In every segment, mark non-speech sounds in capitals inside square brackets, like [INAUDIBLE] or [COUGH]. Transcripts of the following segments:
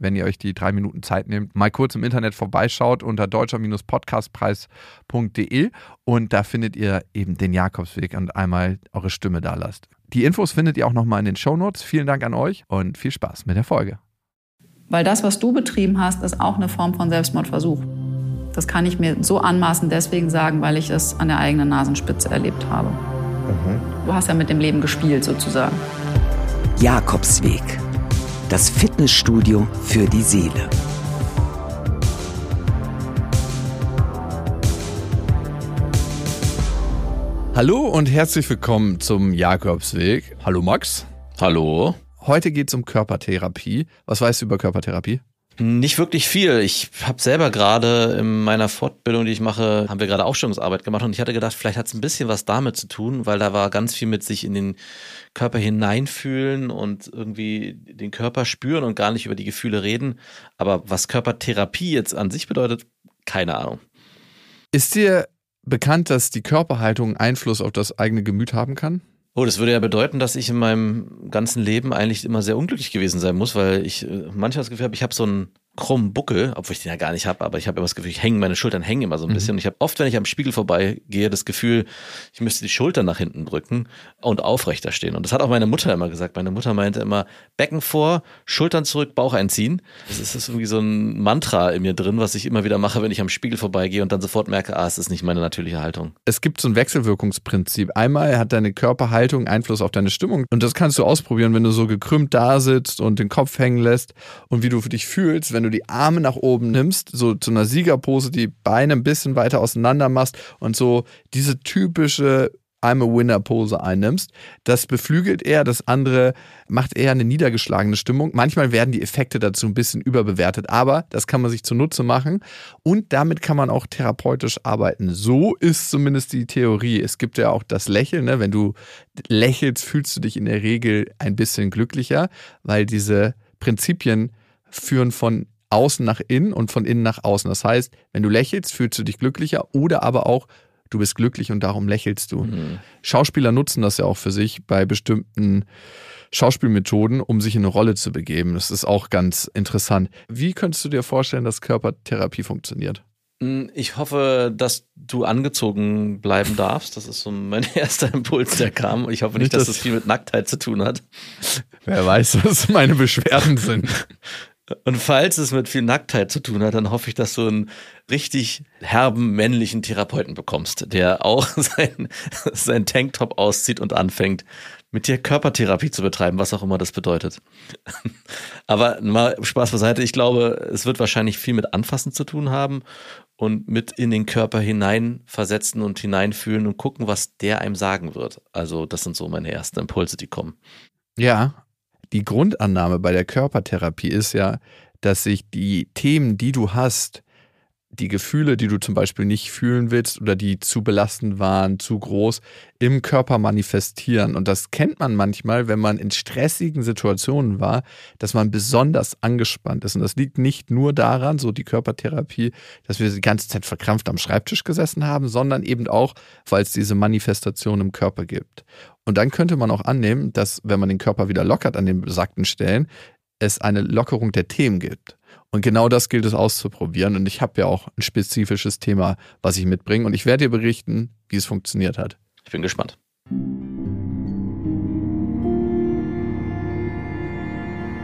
wenn ihr euch die drei Minuten Zeit nehmt, mal kurz im Internet vorbeischaut unter deutscher-podcastpreis.de und da findet ihr eben den Jakobsweg und einmal eure Stimme da lasst. Die Infos findet ihr auch nochmal in den Shownotes. Vielen Dank an euch und viel Spaß mit der Folge. Weil das, was du betrieben hast, ist auch eine Form von Selbstmordversuch. Das kann ich mir so anmaßen deswegen sagen, weil ich es an der eigenen Nasenspitze erlebt habe. Mhm. Du hast ja mit dem Leben gespielt sozusagen. Jakobsweg. Das Fitnessstudio für die Seele. Hallo und herzlich willkommen zum Jakobsweg. Hallo Max. Hallo. Heute geht es um Körpertherapie. Was weißt du über Körpertherapie? Nicht wirklich viel. Ich habe selber gerade in meiner Fortbildung, die ich mache, haben wir gerade Aufstellungsarbeit gemacht und ich hatte gedacht, vielleicht hat es ein bisschen was damit zu tun, weil da war ganz viel mit sich in den Körper hineinfühlen und irgendwie den Körper spüren und gar nicht über die Gefühle reden. Aber was Körpertherapie jetzt an sich bedeutet, keine Ahnung. Ist dir bekannt, dass die Körperhaltung Einfluss auf das eigene Gemüt haben kann? Oh, das würde ja bedeuten, dass ich in meinem ganzen Leben eigentlich immer sehr unglücklich gewesen sein muss, weil ich äh, manchmal das Gefühl habe, ich habe so einen krummen Buckel, obwohl ich den ja gar nicht habe, aber ich habe immer das Gefühl, ich hänge, meine Schultern hängen immer so ein mhm. bisschen. Und ich habe oft, wenn ich am Spiegel vorbeigehe, das Gefühl, ich müsste die Schultern nach hinten drücken und aufrechter stehen. Und das hat auch meine Mutter immer gesagt. Meine Mutter meinte immer, Becken vor, Schultern zurück, Bauch einziehen. Das ist, das ist irgendwie so ein Mantra in mir drin, was ich immer wieder mache, wenn ich am Spiegel vorbeigehe und dann sofort merke, ah, es ist nicht meine natürliche Haltung. Es gibt so ein Wechselwirkungsprinzip. Einmal hat deine Körperhaltung Einfluss auf deine Stimmung. Und das kannst du ausprobieren, wenn du so gekrümmt da sitzt und den Kopf hängen lässt und wie du dich fühlst, wenn du die Arme nach oben nimmst, so zu einer Siegerpose, die Beine ein bisschen weiter auseinander machst und so diese typische I'm a Winner Pose einnimmst. Das beflügelt eher, das andere macht eher eine niedergeschlagene Stimmung. Manchmal werden die Effekte dazu ein bisschen überbewertet, aber das kann man sich zunutze machen und damit kann man auch therapeutisch arbeiten. So ist zumindest die Theorie. Es gibt ja auch das Lächeln. Ne? Wenn du lächelst, fühlst du dich in der Regel ein bisschen glücklicher, weil diese Prinzipien führen von außen nach innen und von innen nach außen. Das heißt, wenn du lächelst, fühlst du dich glücklicher oder aber auch du bist glücklich und darum lächelst du. Mhm. Schauspieler nutzen das ja auch für sich bei bestimmten Schauspielmethoden, um sich in eine Rolle zu begeben. Das ist auch ganz interessant. Wie könntest du dir vorstellen, dass Körpertherapie funktioniert? Hm, ich hoffe, dass du angezogen bleiben darfst. Das ist so mein [LAUGHS] erster Impuls, der kam. Ich hoffe nicht, dass das viel mit Nacktheit zu tun hat. Wer weiß, was meine Beschwerden sind. [LAUGHS] Und falls es mit viel Nacktheit zu tun hat, dann hoffe ich, dass du einen richtig herben männlichen Therapeuten bekommst, der auch [LAUGHS] sein, sein Tanktop auszieht und anfängt, mit dir Körpertherapie zu betreiben, was auch immer das bedeutet. [LAUGHS] Aber mal Spaß beiseite, ich glaube, es wird wahrscheinlich viel mit Anfassen zu tun haben und mit in den Körper hineinversetzen und hineinfühlen und gucken, was der einem sagen wird. Also das sind so meine ersten Impulse, die kommen. Ja, die Grundannahme bei der Körpertherapie ist ja, dass sich die Themen, die du hast, die Gefühle, die du zum Beispiel nicht fühlen willst oder die zu belastend waren, zu groß, im Körper manifestieren. Und das kennt man manchmal, wenn man in stressigen Situationen war, dass man besonders angespannt ist. Und das liegt nicht nur daran, so die Körpertherapie, dass wir die ganze Zeit verkrampft am Schreibtisch gesessen haben, sondern eben auch, weil es diese Manifestation im Körper gibt. Und dann könnte man auch annehmen, dass, wenn man den Körper wieder lockert an den besagten Stellen, es eine Lockerung der Themen gibt. Und genau das gilt es auszuprobieren. Und ich habe ja auch ein spezifisches Thema, was ich mitbringe. Und ich werde dir berichten, wie es funktioniert hat. Ich bin gespannt.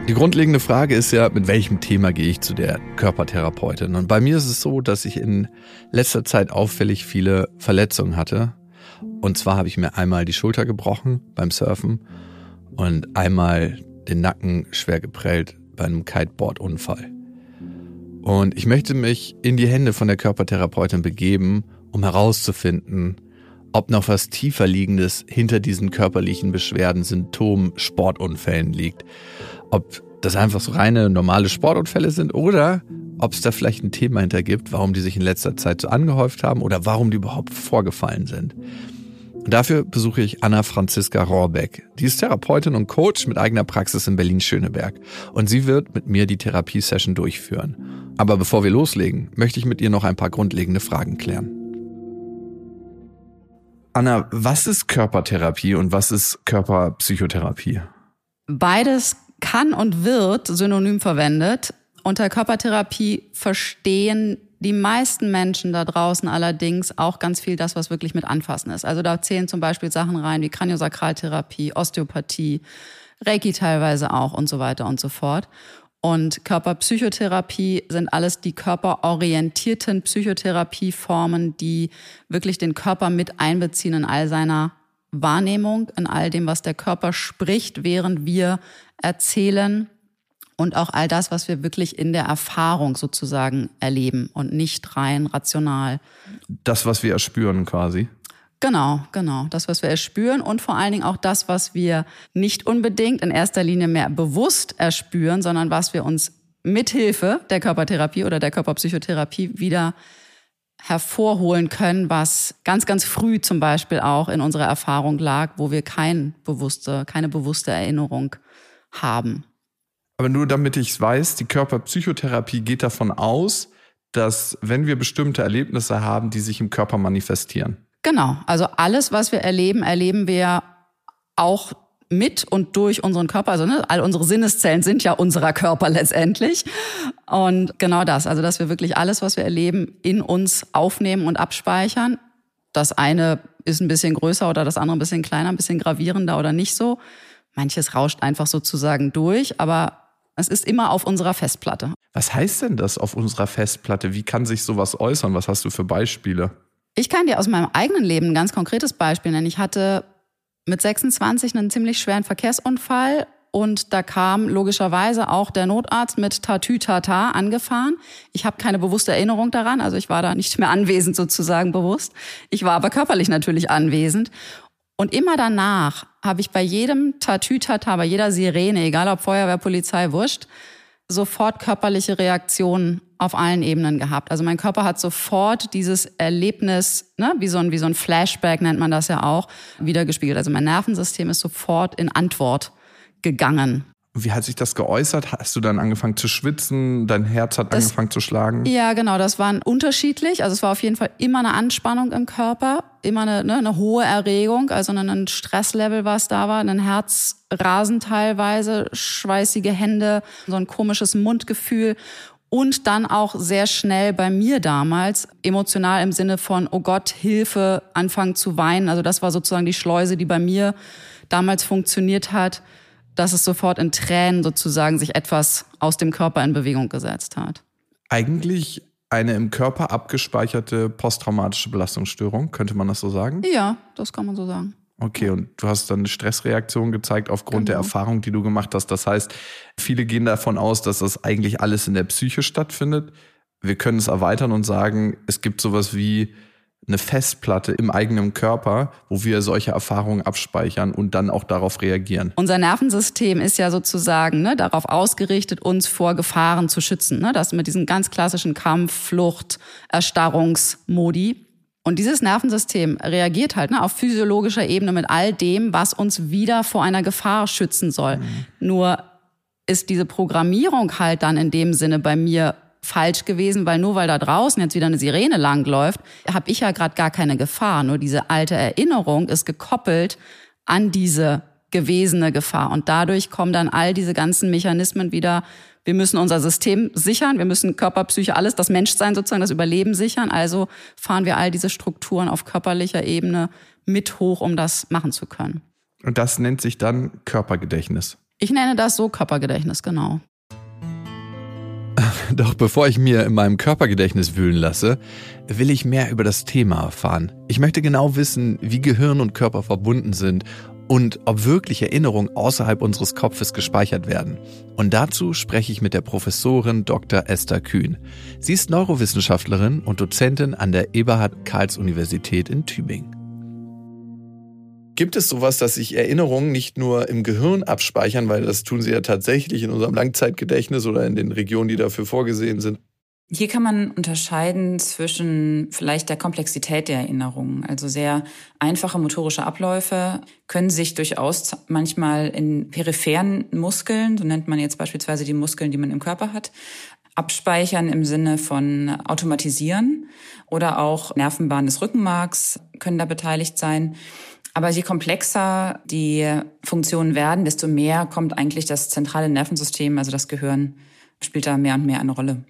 Die grundlegende Frage ist ja, mit welchem Thema gehe ich zu der Körpertherapeutin? Und bei mir ist es so, dass ich in letzter Zeit auffällig viele Verletzungen hatte. Und zwar habe ich mir einmal die Schulter gebrochen beim Surfen und einmal den Nacken schwer geprellt bei einem Kiteboard-Unfall. Und ich möchte mich in die Hände von der Körpertherapeutin begeben, um herauszufinden, ob noch was tiefer liegendes hinter diesen körperlichen Beschwerden, Symptomen, Sportunfällen liegt. Ob das einfach so reine normale Sportunfälle sind oder ob es da vielleicht ein Thema hinter gibt, warum die sich in letzter Zeit so angehäuft haben oder warum die überhaupt vorgefallen sind. Und dafür besuche ich Anna Franziska Rohrbeck. Die ist Therapeutin und Coach mit eigener Praxis in Berlin-Schöneberg. Und sie wird mit mir die Therapiesession durchführen. Aber bevor wir loslegen, möchte ich mit ihr noch ein paar grundlegende Fragen klären. Anna, was ist Körpertherapie und was ist Körperpsychotherapie? Beides kann und wird synonym verwendet. Unter Körpertherapie verstehen die meisten Menschen da draußen allerdings auch ganz viel das, was wirklich mit Anfassen ist. Also da zählen zum Beispiel Sachen rein wie Kraniosakraltherapie, Osteopathie, Reiki teilweise auch und so weiter und so fort. Und Körperpsychotherapie sind alles die körperorientierten Psychotherapieformen, die wirklich den Körper mit einbeziehen in all seiner Wahrnehmung, in all dem, was der Körper spricht, während wir erzählen und auch all das, was wir wirklich in der Erfahrung sozusagen erleben und nicht rein rational. Das, was wir erspüren quasi. Genau, genau. Das, was wir erspüren und vor allen Dingen auch das, was wir nicht unbedingt in erster Linie mehr bewusst erspüren, sondern was wir uns mithilfe der Körpertherapie oder der Körperpsychotherapie wieder hervorholen können, was ganz, ganz früh zum Beispiel auch in unserer Erfahrung lag, wo wir kein bewusste, keine bewusste Erinnerung haben. Aber nur damit ich es weiß, die Körperpsychotherapie geht davon aus, dass wenn wir bestimmte Erlebnisse haben, die sich im Körper manifestieren. Genau, also alles, was wir erleben, erleben wir auch mit und durch unseren Körper. Also ne, all unsere Sinneszellen sind ja unserer Körper letztendlich. Und genau das, also dass wir wirklich alles, was wir erleben, in uns aufnehmen und abspeichern. Das eine ist ein bisschen größer oder das andere ein bisschen kleiner, ein bisschen gravierender oder nicht so. Manches rauscht einfach sozusagen durch, aber es ist immer auf unserer Festplatte. Was heißt denn das auf unserer Festplatte? Wie kann sich sowas äußern? Was hast du für Beispiele? Ich kann dir aus meinem eigenen Leben ein ganz konkretes Beispiel nennen. Ich hatte mit 26 einen ziemlich schweren Verkehrsunfall und da kam logischerweise auch der Notarzt mit Tatütata angefahren. Ich habe keine bewusste Erinnerung daran, also ich war da nicht mehr anwesend sozusagen bewusst. Ich war aber körperlich natürlich anwesend. Und immer danach habe ich bei jedem Tatütata, bei jeder Sirene, egal ob Feuerwehr, Polizei, wurscht, sofort körperliche Reaktionen auf allen Ebenen gehabt. Also mein Körper hat sofort dieses Erlebnis, ne, wie so ein, wie so ein Flashback nennt man das ja auch, wiedergespiegelt. Also mein Nervensystem ist sofort in Antwort gegangen. Wie hat sich das geäußert? Hast du dann angefangen zu schwitzen? Dein Herz hat das, angefangen zu schlagen? Ja, genau. Das war unterschiedlich. Also es war auf jeden Fall immer eine Anspannung im Körper, immer eine, ne, eine hohe Erregung, also ein Stresslevel, was da war, ein Herzrasen teilweise, schweißige Hände, so ein komisches Mundgefühl und dann auch sehr schnell bei mir damals emotional im Sinne von, oh Gott, Hilfe, anfangen zu weinen. Also das war sozusagen die Schleuse, die bei mir damals funktioniert hat dass es sofort in Tränen sozusagen sich etwas aus dem Körper in Bewegung gesetzt hat. Eigentlich eine im Körper abgespeicherte posttraumatische Belastungsstörung, könnte man das so sagen? Ja, das kann man so sagen. Okay, und du hast dann eine Stressreaktion gezeigt aufgrund genau. der Erfahrung, die du gemacht hast. Das heißt, viele gehen davon aus, dass das eigentlich alles in der Psyche stattfindet. Wir können es erweitern und sagen, es gibt sowas wie eine Festplatte im eigenen Körper, wo wir solche Erfahrungen abspeichern und dann auch darauf reagieren. Unser Nervensystem ist ja sozusagen ne, darauf ausgerichtet, uns vor Gefahren zu schützen. Ne? Das mit diesen ganz klassischen Kampf, Flucht, Erstarrungsmodi. Und dieses Nervensystem reagiert halt ne, auf physiologischer Ebene mit all dem, was uns wieder vor einer Gefahr schützen soll. Mhm. Nur ist diese Programmierung halt dann in dem Sinne bei mir falsch gewesen, weil nur weil da draußen jetzt wieder eine Sirene langläuft, habe ich ja gerade gar keine Gefahr. Nur diese alte Erinnerung ist gekoppelt an diese gewesene Gefahr. Und dadurch kommen dann all diese ganzen Mechanismen wieder. Wir müssen unser System sichern, wir müssen Körper, Psyche, alles, das Menschsein sozusagen, das Überleben sichern. Also fahren wir all diese Strukturen auf körperlicher Ebene mit hoch, um das machen zu können. Und das nennt sich dann Körpergedächtnis. Ich nenne das so Körpergedächtnis, genau. [LAUGHS] Doch bevor ich mir in meinem Körpergedächtnis wühlen lasse, will ich mehr über das Thema erfahren. Ich möchte genau wissen, wie Gehirn und Körper verbunden sind und ob wirklich Erinnerungen außerhalb unseres Kopfes gespeichert werden. Und dazu spreche ich mit der Professorin Dr. Esther Kühn. Sie ist Neurowissenschaftlerin und Dozentin an der Eberhard Karls Universität in Tübingen. Gibt es sowas, dass sich Erinnerungen nicht nur im Gehirn abspeichern, weil das tun sie ja tatsächlich in unserem Langzeitgedächtnis oder in den Regionen, die dafür vorgesehen sind, Hier kann man unterscheiden zwischen vielleicht der Komplexität der Erinnerungen. Also sehr einfache motorische Abläufe können sich durchaus manchmal in peripheren Muskeln, so nennt man jetzt beispielsweise die Muskeln, die man im Körper hat, abspeichern im Sinne von automatisieren oder auch Nervenbahnen des Rückenmarks können da beteiligt sein. Aber je komplexer die Funktionen werden, desto mehr kommt eigentlich das zentrale Nervensystem, also das Gehirn, spielt da mehr und mehr eine Rolle.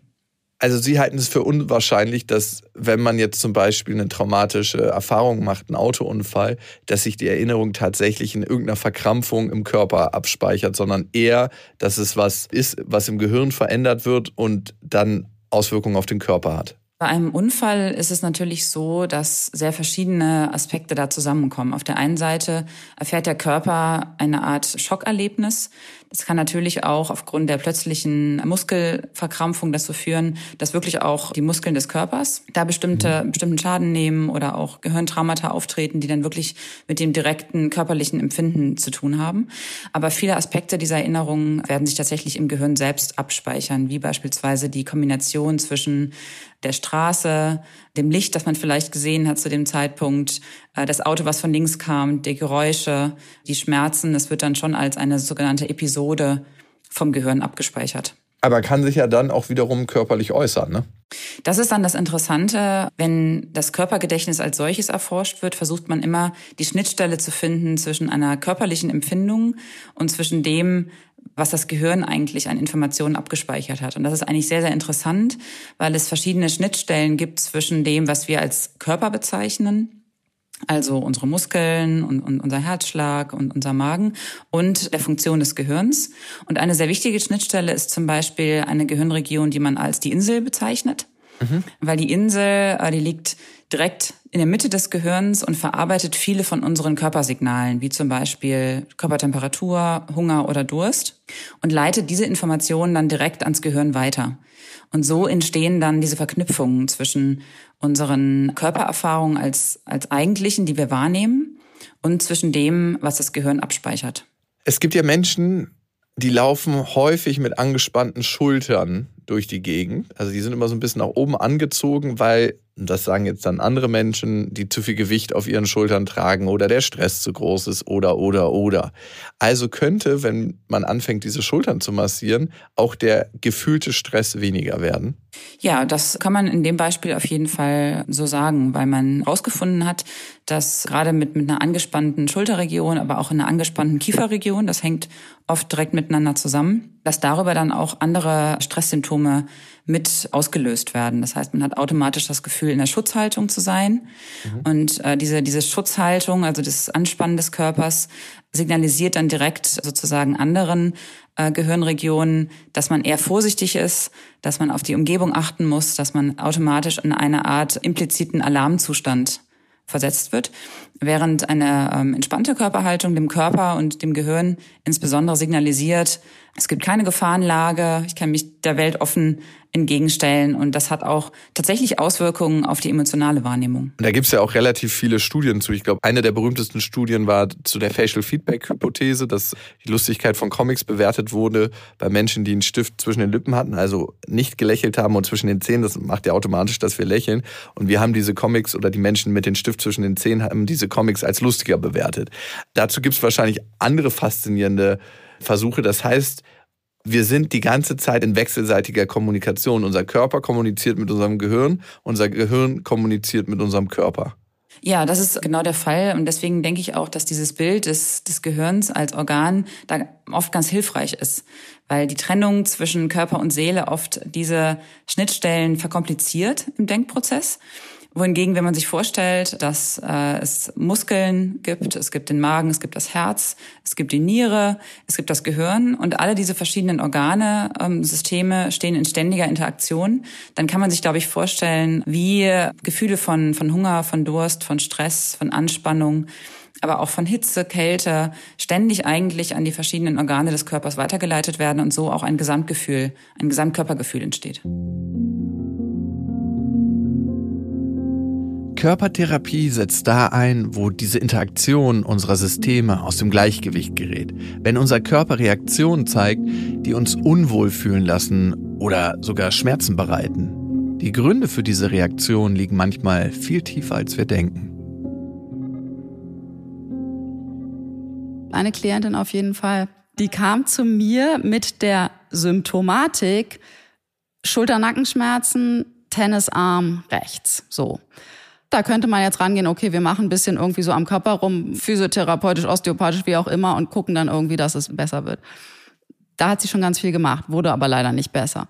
Also Sie halten es für unwahrscheinlich, dass wenn man jetzt zum Beispiel eine traumatische Erfahrung macht, einen Autounfall, dass sich die Erinnerung tatsächlich in irgendeiner Verkrampfung im Körper abspeichert, sondern eher, dass es was ist, was im Gehirn verändert wird und dann Auswirkungen auf den Körper hat. Bei einem Unfall ist es natürlich so, dass sehr verschiedene Aspekte da zusammenkommen. Auf der einen Seite erfährt der Körper eine Art Schockerlebnis. Das kann natürlich auch aufgrund der plötzlichen Muskelverkrampfung dazu führen, dass wirklich auch die Muskeln des Körpers da bestimmte, mhm. bestimmten Schaden nehmen oder auch Gehirntraumata auftreten, die dann wirklich mit dem direkten körperlichen Empfinden zu tun haben. Aber viele Aspekte dieser Erinnerungen werden sich tatsächlich im Gehirn selbst abspeichern, wie beispielsweise die Kombination zwischen der Straße, dem Licht, das man vielleicht gesehen hat zu dem Zeitpunkt, äh, das Auto, was von links kam, die Geräusche, die Schmerzen. Das wird dann schon als eine sogenannte Episode vom Gehirn abgespeichert. Aber kann sich ja dann auch wiederum körperlich äußern, ne? Das ist dann das Interessante. Wenn das Körpergedächtnis als solches erforscht wird, versucht man immer die Schnittstelle zu finden zwischen einer körperlichen Empfindung und zwischen dem, was das Gehirn eigentlich an Informationen abgespeichert hat. Und das ist eigentlich sehr, sehr interessant, weil es verschiedene Schnittstellen gibt zwischen dem, was wir als Körper bezeichnen, also unsere Muskeln und, und, unser Herzschlag und unser Magen und der Funktion des Gehirns. Und eine sehr wichtige Schnittstelle ist zum Beispiel eine Gehirnregion, die man als die Insel bezeichnet. Mhm. Weil die Insel, äh, die liegt direkt in der Mitte des Gehirns und verarbeitet viele von unseren Körpersignalen, wie zum Beispiel Körpertemperatur, Hunger oder Durst und leitet diese Informationen dann direkt ans Gehirn weiter. Und so entstehen dann diese Verknüpfungen zwischen unseren Körpererfahrungen als, als eigentlichen, die wir wahrnehmen, und zwischen dem, was das Gehirn abspeichert. Es gibt ja Menschen, die laufen häufig mit angespannten Schultern durch die Gegend. Also die sind immer so ein bisschen nach oben angezogen, weil das sagen jetzt dann andere Menschen, die zu viel Gewicht auf ihren Schultern tragen oder der Stress zu groß ist oder, oder, oder. Also könnte, wenn man anfängt, diese Schultern zu massieren, auch der gefühlte Stress weniger werden? Ja, das kann man in dem Beispiel auf jeden Fall so sagen, weil man herausgefunden hat, dass gerade mit, mit einer angespannten Schulterregion, aber auch in einer angespannten Kieferregion, das hängt oft direkt miteinander zusammen, dass darüber dann auch andere Stresssymptome mit ausgelöst werden. Das heißt, man hat automatisch das Gefühl, in der Schutzhaltung zu sein. Mhm. Und äh, diese, diese Schutzhaltung, also das Anspannen des Körpers, signalisiert dann direkt sozusagen anderen äh, Gehirnregionen, dass man eher vorsichtig ist, dass man auf die Umgebung achten muss, dass man automatisch in eine Art impliziten Alarmzustand versetzt wird, während eine ähm, entspannte Körperhaltung dem Körper und dem Gehirn insbesondere signalisiert, es gibt keine Gefahrenlage, ich kann mich der Welt offen entgegenstellen und das hat auch tatsächlich Auswirkungen auf die emotionale Wahrnehmung. Und da gibt es ja auch relativ viele Studien zu. Ich glaube, eine der berühmtesten Studien war zu der Facial Feedback Hypothese, dass die Lustigkeit von Comics bewertet wurde bei Menschen, die einen Stift zwischen den Lippen hatten, also nicht gelächelt haben und zwischen den Zähnen. Das macht ja automatisch, dass wir lächeln. Und wir haben diese Comics oder die Menschen mit dem Stift zwischen den Zähnen haben diese Comics als lustiger bewertet. Dazu gibt es wahrscheinlich andere faszinierende Versuche. Das heißt, wir sind die ganze Zeit in wechselseitiger Kommunikation. Unser Körper kommuniziert mit unserem Gehirn, unser Gehirn kommuniziert mit unserem Körper. Ja, das ist genau der Fall. Und deswegen denke ich auch, dass dieses Bild des, des Gehirns als Organ da oft ganz hilfreich ist. Weil die Trennung zwischen Körper und Seele oft diese Schnittstellen verkompliziert im Denkprozess wohingegen, wenn man sich vorstellt, dass äh, es Muskeln gibt, es gibt den Magen, es gibt das Herz, es gibt die Niere, es gibt das Gehirn und alle diese verschiedenen Organe, ähm, Systeme stehen in ständiger Interaktion, dann kann man sich, glaube ich, vorstellen, wie Gefühle von, von Hunger, von Durst, von Stress, von Anspannung, aber auch von Hitze, Kälte ständig eigentlich an die verschiedenen Organe des Körpers weitergeleitet werden und so auch ein Gesamtgefühl, ein Gesamtkörpergefühl entsteht. Körpertherapie setzt da ein, wo diese Interaktion unserer Systeme aus dem Gleichgewicht gerät. Wenn unser Körper Reaktionen zeigt, die uns unwohl fühlen lassen oder sogar Schmerzen bereiten. Die Gründe für diese Reaktion liegen manchmal viel tiefer, als wir denken. Eine Klientin auf jeden Fall, die kam zu mir mit der Symptomatik Schulter-Nackenschmerzen, Tennisarm rechts. So. Da könnte man jetzt rangehen, okay, wir machen ein bisschen irgendwie so am Körper rum, physiotherapeutisch, osteopathisch, wie auch immer, und gucken dann irgendwie, dass es besser wird. Da hat sie schon ganz viel gemacht, wurde aber leider nicht besser.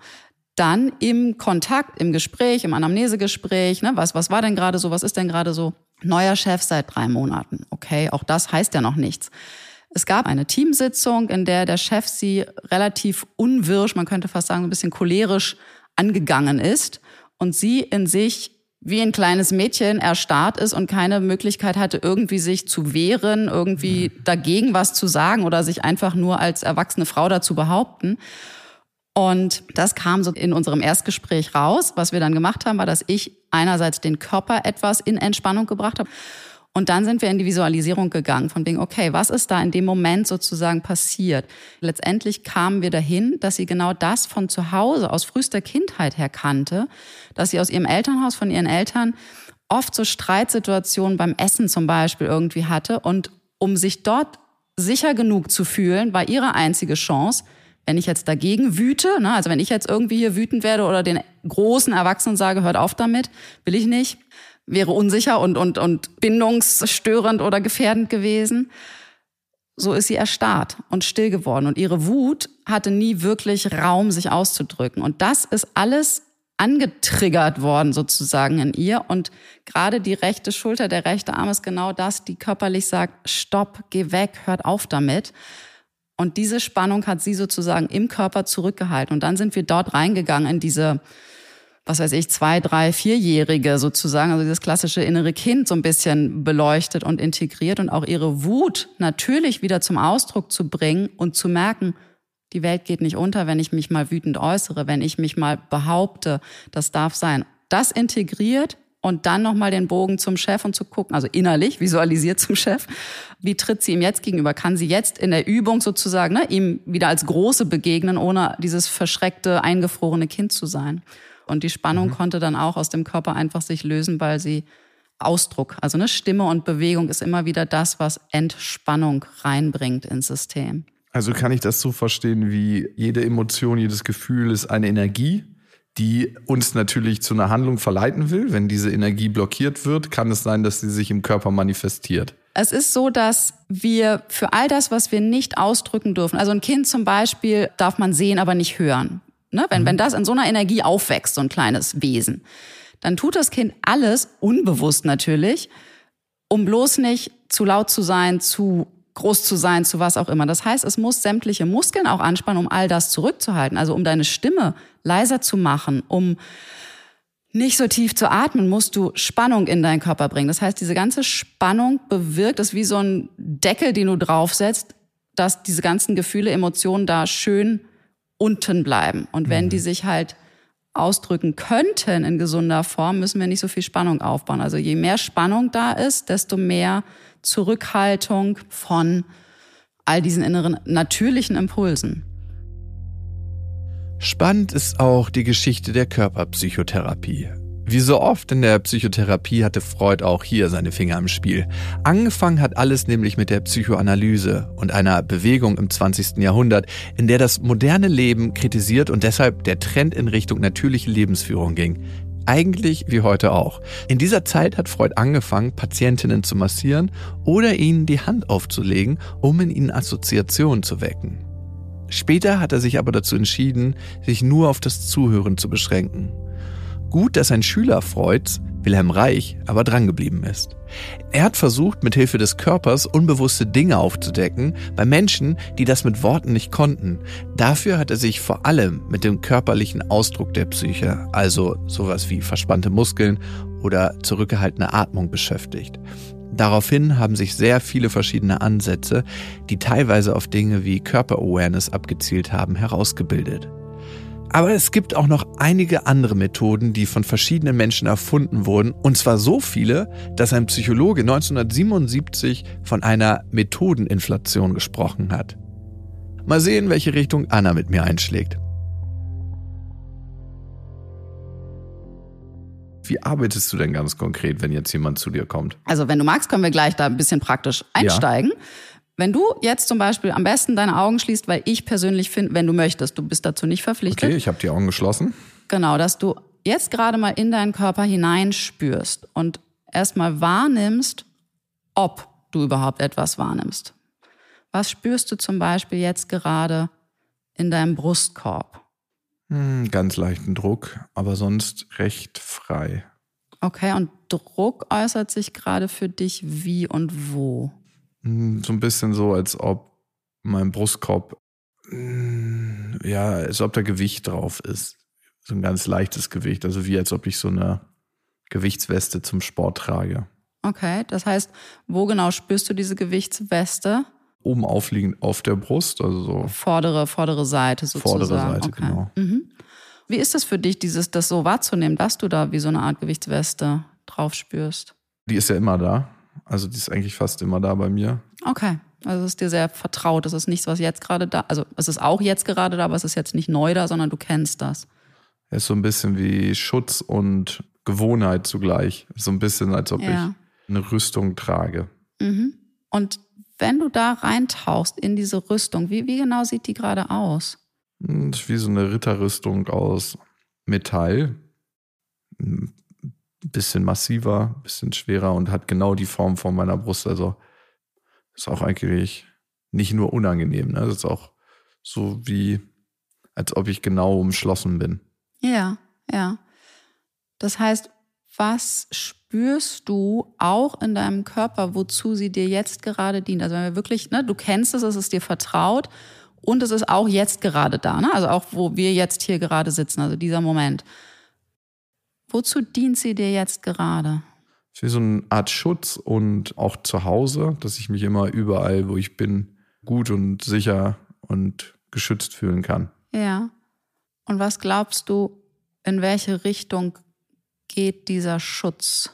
Dann im Kontakt, im Gespräch, im Anamnesegespräch, ne, was, was war denn gerade so, was ist denn gerade so? Neuer Chef seit drei Monaten. Okay, auch das heißt ja noch nichts. Es gab eine Teamsitzung, in der der Chef sie relativ unwirsch, man könnte fast sagen, ein bisschen cholerisch angegangen ist und sie in sich wie ein kleines Mädchen erstarrt ist und keine Möglichkeit hatte, irgendwie sich zu wehren, irgendwie dagegen was zu sagen oder sich einfach nur als erwachsene Frau dazu behaupten. Und das kam so in unserem Erstgespräch raus. Was wir dann gemacht haben, war, dass ich einerseits den Körper etwas in Entspannung gebracht habe und dann sind wir in die Visualisierung gegangen von wegen, okay, was ist da in dem Moment sozusagen passiert? Letztendlich kamen wir dahin, dass sie genau das von zu Hause, aus frühester Kindheit her kannte, dass sie aus ihrem Elternhaus, von ihren Eltern oft so Streitsituationen beim Essen zum Beispiel irgendwie hatte. Und um sich dort sicher genug zu fühlen, war ihre einzige Chance, wenn ich jetzt dagegen wüte, ne, also wenn ich jetzt irgendwie hier wütend werde oder den großen Erwachsenen sage, hört auf damit, will ich nicht, wäre unsicher und, und, und bindungsstörend oder gefährdend gewesen. So ist sie erstarrt und still geworden. Und ihre Wut hatte nie wirklich Raum, sich auszudrücken. Und das ist alles angetriggert worden sozusagen in ihr. Und gerade die rechte Schulter, der rechte Arm ist genau das, die körperlich sagt, stopp, geh weg, hört auf damit. Und diese Spannung hat sie sozusagen im Körper zurückgehalten. Und dann sind wir dort reingegangen in diese was weiß ich, zwei, drei, vierjährige sozusagen, also dieses klassische innere Kind so ein bisschen beleuchtet und integriert und auch ihre Wut natürlich wieder zum Ausdruck zu bringen und zu merken, die Welt geht nicht unter, wenn ich mich mal wütend äußere, wenn ich mich mal behaupte, das darf sein. Das integriert und dann nochmal den Bogen zum Chef und zu gucken, also innerlich visualisiert zum Chef, wie tritt sie ihm jetzt gegenüber? Kann sie jetzt in der Übung sozusagen ne, ihm wieder als Große begegnen, ohne dieses verschreckte, eingefrorene Kind zu sein? Und die Spannung mhm. konnte dann auch aus dem Körper einfach sich lösen, weil sie Ausdruck, also eine Stimme und Bewegung ist immer wieder das, was Entspannung reinbringt ins System. Also kann ich das so verstehen, wie jede Emotion, jedes Gefühl ist eine Energie, die uns natürlich zu einer Handlung verleiten will. Wenn diese Energie blockiert wird, kann es sein, dass sie sich im Körper manifestiert. Es ist so, dass wir für all das, was wir nicht ausdrücken dürfen, also ein Kind zum Beispiel darf man sehen, aber nicht hören. Ne? Wenn, mhm. wenn das in so einer Energie aufwächst, so ein kleines Wesen, dann tut das Kind alles, unbewusst natürlich, um bloß nicht zu laut zu sein, zu groß zu sein, zu was auch immer. Das heißt, es muss sämtliche Muskeln auch anspannen, um all das zurückzuhalten. Also um deine Stimme leiser zu machen, um nicht so tief zu atmen, musst du Spannung in deinen Körper bringen. Das heißt, diese ganze Spannung bewirkt es wie so ein Deckel, den du draufsetzt, dass diese ganzen Gefühle, Emotionen da schön unten bleiben. Und wenn mhm. die sich halt ausdrücken könnten in gesunder Form, müssen wir nicht so viel Spannung aufbauen. Also je mehr Spannung da ist, desto mehr Zurückhaltung von all diesen inneren natürlichen Impulsen. Spannend ist auch die Geschichte der Körperpsychotherapie. Wie so oft in der Psychotherapie hatte Freud auch hier seine Finger im Spiel. Angefangen hat alles nämlich mit der Psychoanalyse und einer Bewegung im 20. Jahrhundert, in der das moderne Leben kritisiert und deshalb der Trend in Richtung natürliche Lebensführung ging. Eigentlich wie heute auch. In dieser Zeit hat Freud angefangen, Patientinnen zu massieren oder ihnen die Hand aufzulegen, um in ihnen Assoziationen zu wecken. Später hat er sich aber dazu entschieden, sich nur auf das Zuhören zu beschränken. Gut, dass ein Schüler Freuds, Wilhelm Reich, aber drangeblieben ist. Er hat versucht, mit Hilfe des Körpers unbewusste Dinge aufzudecken bei Menschen, die das mit Worten nicht konnten. Dafür hat er sich vor allem mit dem körperlichen Ausdruck der Psyche, also sowas wie verspannte Muskeln oder zurückgehaltene Atmung beschäftigt. Daraufhin haben sich sehr viele verschiedene Ansätze, die teilweise auf Dinge wie Körperawareness abgezielt haben, herausgebildet. Aber es gibt auch noch einige andere Methoden, die von verschiedenen Menschen erfunden wurden. Und zwar so viele, dass ein Psychologe 1977 von einer Methodeninflation gesprochen hat. Mal sehen, welche Richtung Anna mit mir einschlägt. Wie arbeitest du denn ganz konkret, wenn jetzt jemand zu dir kommt? Also wenn du magst, können wir gleich da ein bisschen praktisch einsteigen. Ja. Wenn du jetzt zum Beispiel am besten deine Augen schließt, weil ich persönlich finde, wenn du möchtest, du bist dazu nicht verpflichtet. Okay, ich habe die Augen geschlossen. Genau, dass du jetzt gerade mal in deinen Körper hineinspürst und erstmal wahrnimmst, ob du überhaupt etwas wahrnimmst. Was spürst du zum Beispiel jetzt gerade in deinem Brustkorb? Hm, ganz leichten Druck, aber sonst recht frei. Okay, und Druck äußert sich gerade für dich wie und wo? Hm, so ein bisschen so, als ob mein Brustkorb, hm, ja, als ob da Gewicht drauf ist. So ein ganz leichtes Gewicht, also wie als ob ich so eine Gewichtsweste zum Sport trage. Okay, das heißt, wo genau spürst du diese Gewichtsweste? Oben aufliegend auf der Brust, also so. Vordere, vordere Seite sozusagen. Vordere Seite, okay. genau. Mhm. Wie ist es für dich, dieses, das so wahrzunehmen, dass du da wie so eine Art Gewichtsweste drauf spürst? Die ist ja immer da. Also die ist eigentlich fast immer da bei mir. Okay. Also es ist dir sehr vertraut. Es ist nichts, was jetzt gerade da, also es ist auch jetzt gerade da, aber es ist jetzt nicht neu da, sondern du kennst das. Es ist so ein bisschen wie Schutz und Gewohnheit zugleich. So ein bisschen, als ob ja. ich eine Rüstung trage. Mhm. Und wenn du da reintauchst in diese Rüstung, wie, wie genau sieht die gerade aus? Hm, das wie so eine Ritterrüstung aus Metall. Bisschen massiver, bisschen schwerer und hat genau die Form von meiner Brust. Also ist auch eigentlich nicht nur unangenehm, ne? Das ist auch so wie, als ob ich genau umschlossen bin. Ja, ja. Das heißt, was spürst du auch in deinem Körper, wozu sie dir jetzt gerade dient? Also wenn wir wirklich, ne, du kennst es, es ist dir vertraut und es ist auch jetzt gerade da, ne? Also auch wo wir jetzt hier gerade sitzen, also dieser Moment. Wozu dient sie dir jetzt gerade? Für so eine Art Schutz und auch zu Hause, dass ich mich immer überall, wo ich bin, gut und sicher und geschützt fühlen kann. Ja. Und was glaubst du, in welche Richtung geht dieser Schutz?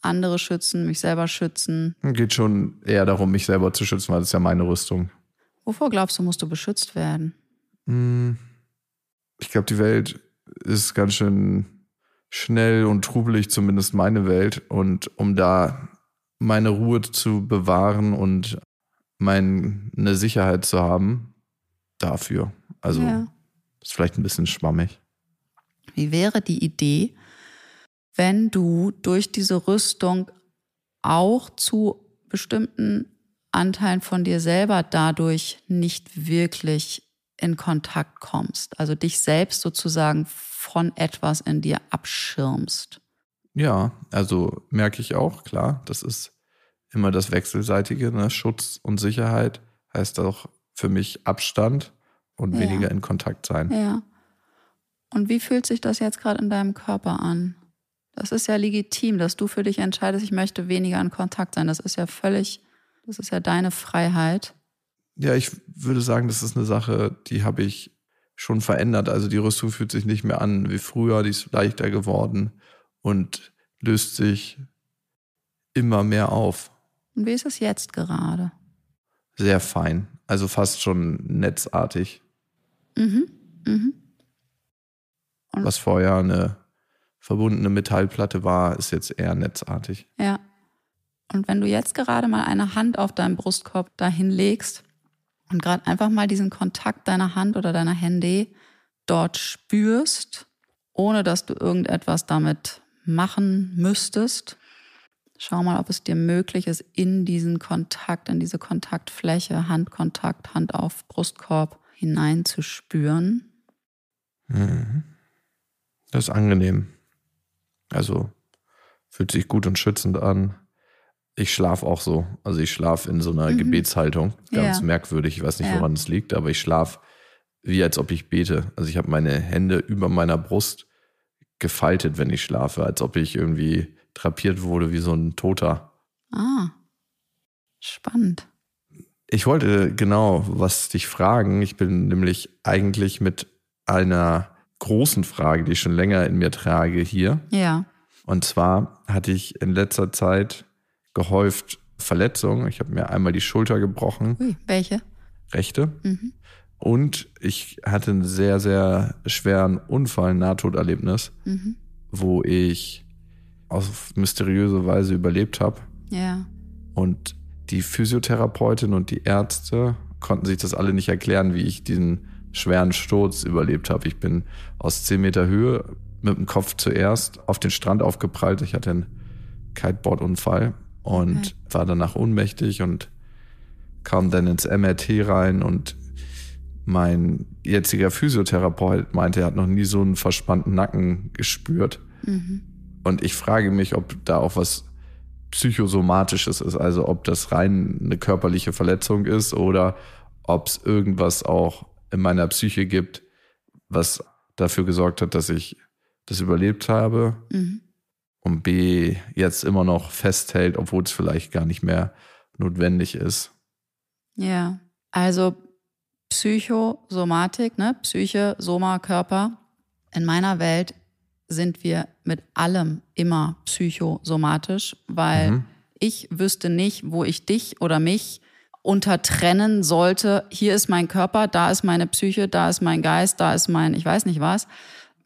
Andere schützen, mich selber schützen? Geht schon eher darum, mich selber zu schützen, weil das ist ja meine Rüstung. Wovor glaubst du, musst du beschützt werden? Hm. Ich glaube, die Welt ist ganz schön schnell und trubelig, zumindest meine Welt. Und um da meine Ruhe zu bewahren und meine Sicherheit zu haben, dafür. Also ja. ist vielleicht ein bisschen schwammig. Wie wäre die Idee, wenn du durch diese Rüstung auch zu bestimmten Anteilen von dir selber dadurch nicht wirklich in Kontakt kommst, also dich selbst sozusagen von etwas in dir abschirmst. Ja, also merke ich auch, klar, das ist immer das Wechselseitige, ne? Schutz und Sicherheit heißt auch für mich Abstand und ja. weniger in Kontakt sein. Ja. Und wie fühlt sich das jetzt gerade in deinem Körper an? Das ist ja legitim, dass du für dich entscheidest, ich möchte weniger in Kontakt sein. Das ist ja völlig, das ist ja deine Freiheit. Ja, ich würde sagen, das ist eine Sache, die habe ich schon verändert. Also die Rüstung fühlt sich nicht mehr an wie früher, die ist leichter geworden und löst sich immer mehr auf. Und wie ist es jetzt gerade? Sehr fein, also fast schon netzartig. Mhm. Mhm. Was vorher eine verbundene Metallplatte war, ist jetzt eher netzartig. Ja. Und wenn du jetzt gerade mal eine Hand auf deinen Brustkorb dahin legst und gerade einfach mal diesen Kontakt deiner Hand oder deiner Hände dort spürst, ohne dass du irgendetwas damit machen müsstest, schau mal, ob es dir möglich ist, in diesen Kontakt, in diese Kontaktfläche, Handkontakt, Hand auf Brustkorb hineinzuspüren. Mhm. Das ist angenehm. Also fühlt sich gut und schützend an. Ich schlafe auch so. Also ich schlafe in so einer mhm. Gebetshaltung. Ganz ja. merkwürdig. Ich weiß nicht, woran es liegt, aber ich schlafe wie als ob ich bete. Also ich habe meine Hände über meiner Brust gefaltet, wenn ich schlafe, als ob ich irgendwie drapiert wurde wie so ein Toter. Ah, spannend. Ich wollte genau was dich fragen. Ich bin nämlich eigentlich mit einer großen Frage, die ich schon länger in mir trage hier. Ja. Und zwar hatte ich in letzter Zeit gehäuft Verletzungen. Ich habe mir einmal die Schulter gebrochen. Ui, welche? Rechte. Mhm. Und ich hatte einen sehr, sehr schweren Unfall, ein Nahtoderlebnis, mhm. wo ich auf mysteriöse Weise überlebt habe. Ja. Und die Physiotherapeutin und die Ärzte konnten sich das alle nicht erklären, wie ich diesen schweren Sturz überlebt habe. Ich bin aus 10 Meter Höhe mit dem Kopf zuerst auf den Strand aufgeprallt. Ich hatte einen Kiteboard-Unfall und okay. war danach ohnmächtig und kam dann ins MRT rein und mein jetziger Physiotherapeut meinte, er hat noch nie so einen verspannten Nacken gespürt. Mhm. Und ich frage mich, ob da auch was psychosomatisches ist, also ob das rein eine körperliche Verletzung ist oder ob es irgendwas auch in meiner Psyche gibt, was dafür gesorgt hat, dass ich das überlebt habe mhm. Und B jetzt immer noch festhält, obwohl es vielleicht gar nicht mehr notwendig ist. Ja, also Psychosomatik, ne? Psyche, Soma, Körper. In meiner Welt sind wir mit allem immer psychosomatisch, weil mhm. ich wüsste nicht, wo ich dich oder mich untertrennen sollte. Hier ist mein Körper, da ist meine Psyche, da ist mein Geist, da ist mein, ich weiß nicht was.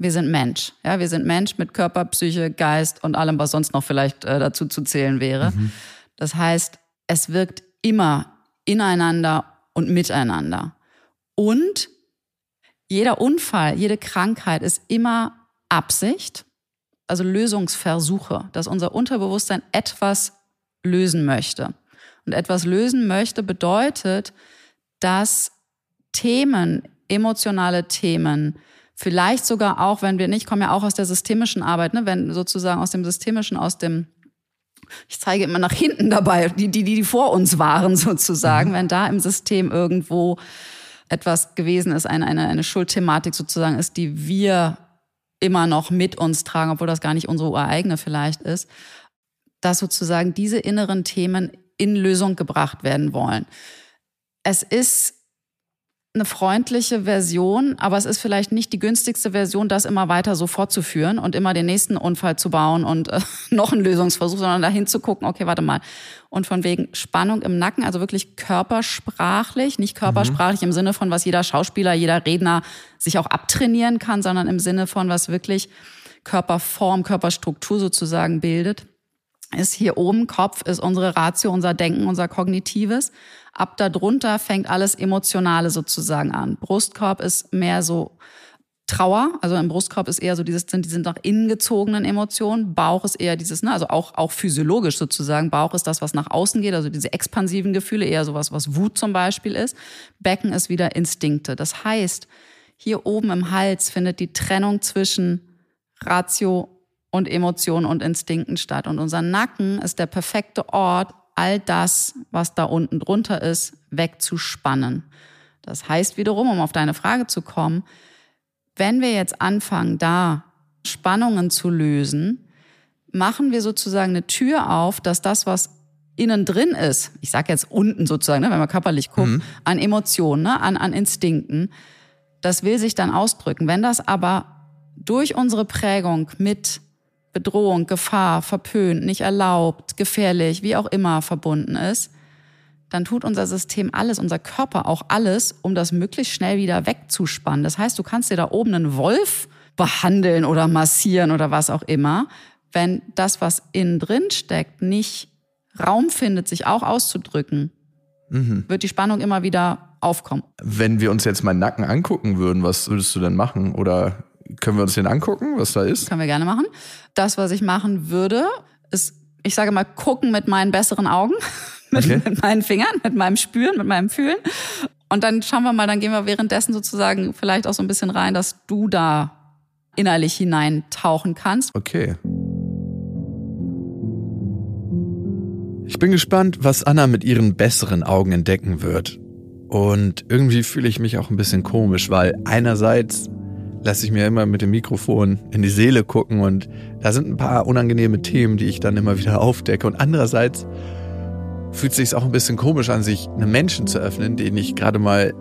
Wir sind Mensch. Ja, wir sind Mensch mit Körper, Psyche, Geist und allem, was sonst noch vielleicht äh, dazu zu zählen wäre. Mhm. Das heißt, es wirkt immer ineinander und miteinander. Und jeder Unfall, jede Krankheit ist immer Absicht, also Lösungsversuche, dass unser Unterbewusstsein etwas lösen möchte. Und etwas lösen möchte bedeutet, dass Themen, emotionale Themen, vielleicht sogar auch, wenn wir nicht, kommen ja auch aus der systemischen Arbeit, ne, wenn sozusagen aus dem systemischen, aus dem, ich zeige immer nach hinten dabei, die, die, die vor uns waren sozusagen, mhm. wenn da im System irgendwo etwas gewesen ist, eine, eine, eine Schuldthematik sozusagen ist, die wir immer noch mit uns tragen, obwohl das gar nicht unsere ureigene vielleicht ist, dass sozusagen diese inneren Themen in Lösung gebracht werden wollen. Es ist eine freundliche Version, aber es ist vielleicht nicht die günstigste Version, das immer weiter so fortzuführen und immer den nächsten Unfall zu bauen und äh, [LAUGHS] noch einen Lösungsversuch, sondern dahin zu gucken, okay, warte mal. Und von wegen Spannung im Nacken, also wirklich körpersprachlich, nicht körpersprachlich mhm. im Sinne von, was jeder Schauspieler, jeder Redner sich auch abtrainieren kann, sondern im Sinne von, was wirklich Körperform, Körperstruktur sozusagen bildet ist hier oben, Kopf ist unsere Ratio, unser Denken, unser Kognitives. Ab da drunter fängt alles Emotionale sozusagen an. Brustkorb ist mehr so Trauer, also im Brustkorb ist eher so dieses, sind, die sind nach innen gezogenen Emotionen. Bauch ist eher dieses, ne, also auch, auch physiologisch sozusagen. Bauch ist das, was nach außen geht, also diese expansiven Gefühle, eher sowas, was Wut zum Beispiel ist. Becken ist wieder Instinkte. Das heißt, hier oben im Hals findet die Trennung zwischen Ratio und Emotionen und Instinkten statt. Und unser Nacken ist der perfekte Ort, all das, was da unten drunter ist, wegzuspannen. Das heißt wiederum, um auf deine Frage zu kommen, wenn wir jetzt anfangen, da Spannungen zu lösen, machen wir sozusagen eine Tür auf, dass das, was innen drin ist, ich sage jetzt unten sozusagen, ne, wenn man körperlich guckt, mhm. an Emotionen, ne, an, an Instinkten, das will sich dann ausdrücken. Wenn das aber durch unsere Prägung mit Bedrohung, Gefahr, verpönt, nicht erlaubt, gefährlich, wie auch immer verbunden ist, dann tut unser System alles, unser Körper auch alles, um das möglichst schnell wieder wegzuspannen. Das heißt, du kannst dir da oben einen Wolf behandeln oder massieren oder was auch immer. Wenn das, was innen drin steckt, nicht Raum findet, sich auch auszudrücken, mhm. wird die Spannung immer wieder aufkommen. Wenn wir uns jetzt meinen Nacken angucken würden, was würdest du denn machen? Oder können wir uns den angucken, was da ist? Können wir gerne machen. Das, was ich machen würde, ist, ich sage mal, gucken mit meinen besseren Augen, [LAUGHS] mit, okay. mit meinen Fingern, mit meinem Spüren, mit meinem Fühlen. Und dann schauen wir mal, dann gehen wir währenddessen sozusagen vielleicht auch so ein bisschen rein, dass du da innerlich hineintauchen kannst. Okay. Ich bin gespannt, was Anna mit ihren besseren Augen entdecken wird. Und irgendwie fühle ich mich auch ein bisschen komisch, weil einerseits lasse ich mir immer mit dem Mikrofon in die Seele gucken und da sind ein paar unangenehme Themen, die ich dann immer wieder aufdecke. Und andererseits fühlt es sich auch ein bisschen komisch an, sich einem Menschen zu öffnen, den ich gerade mal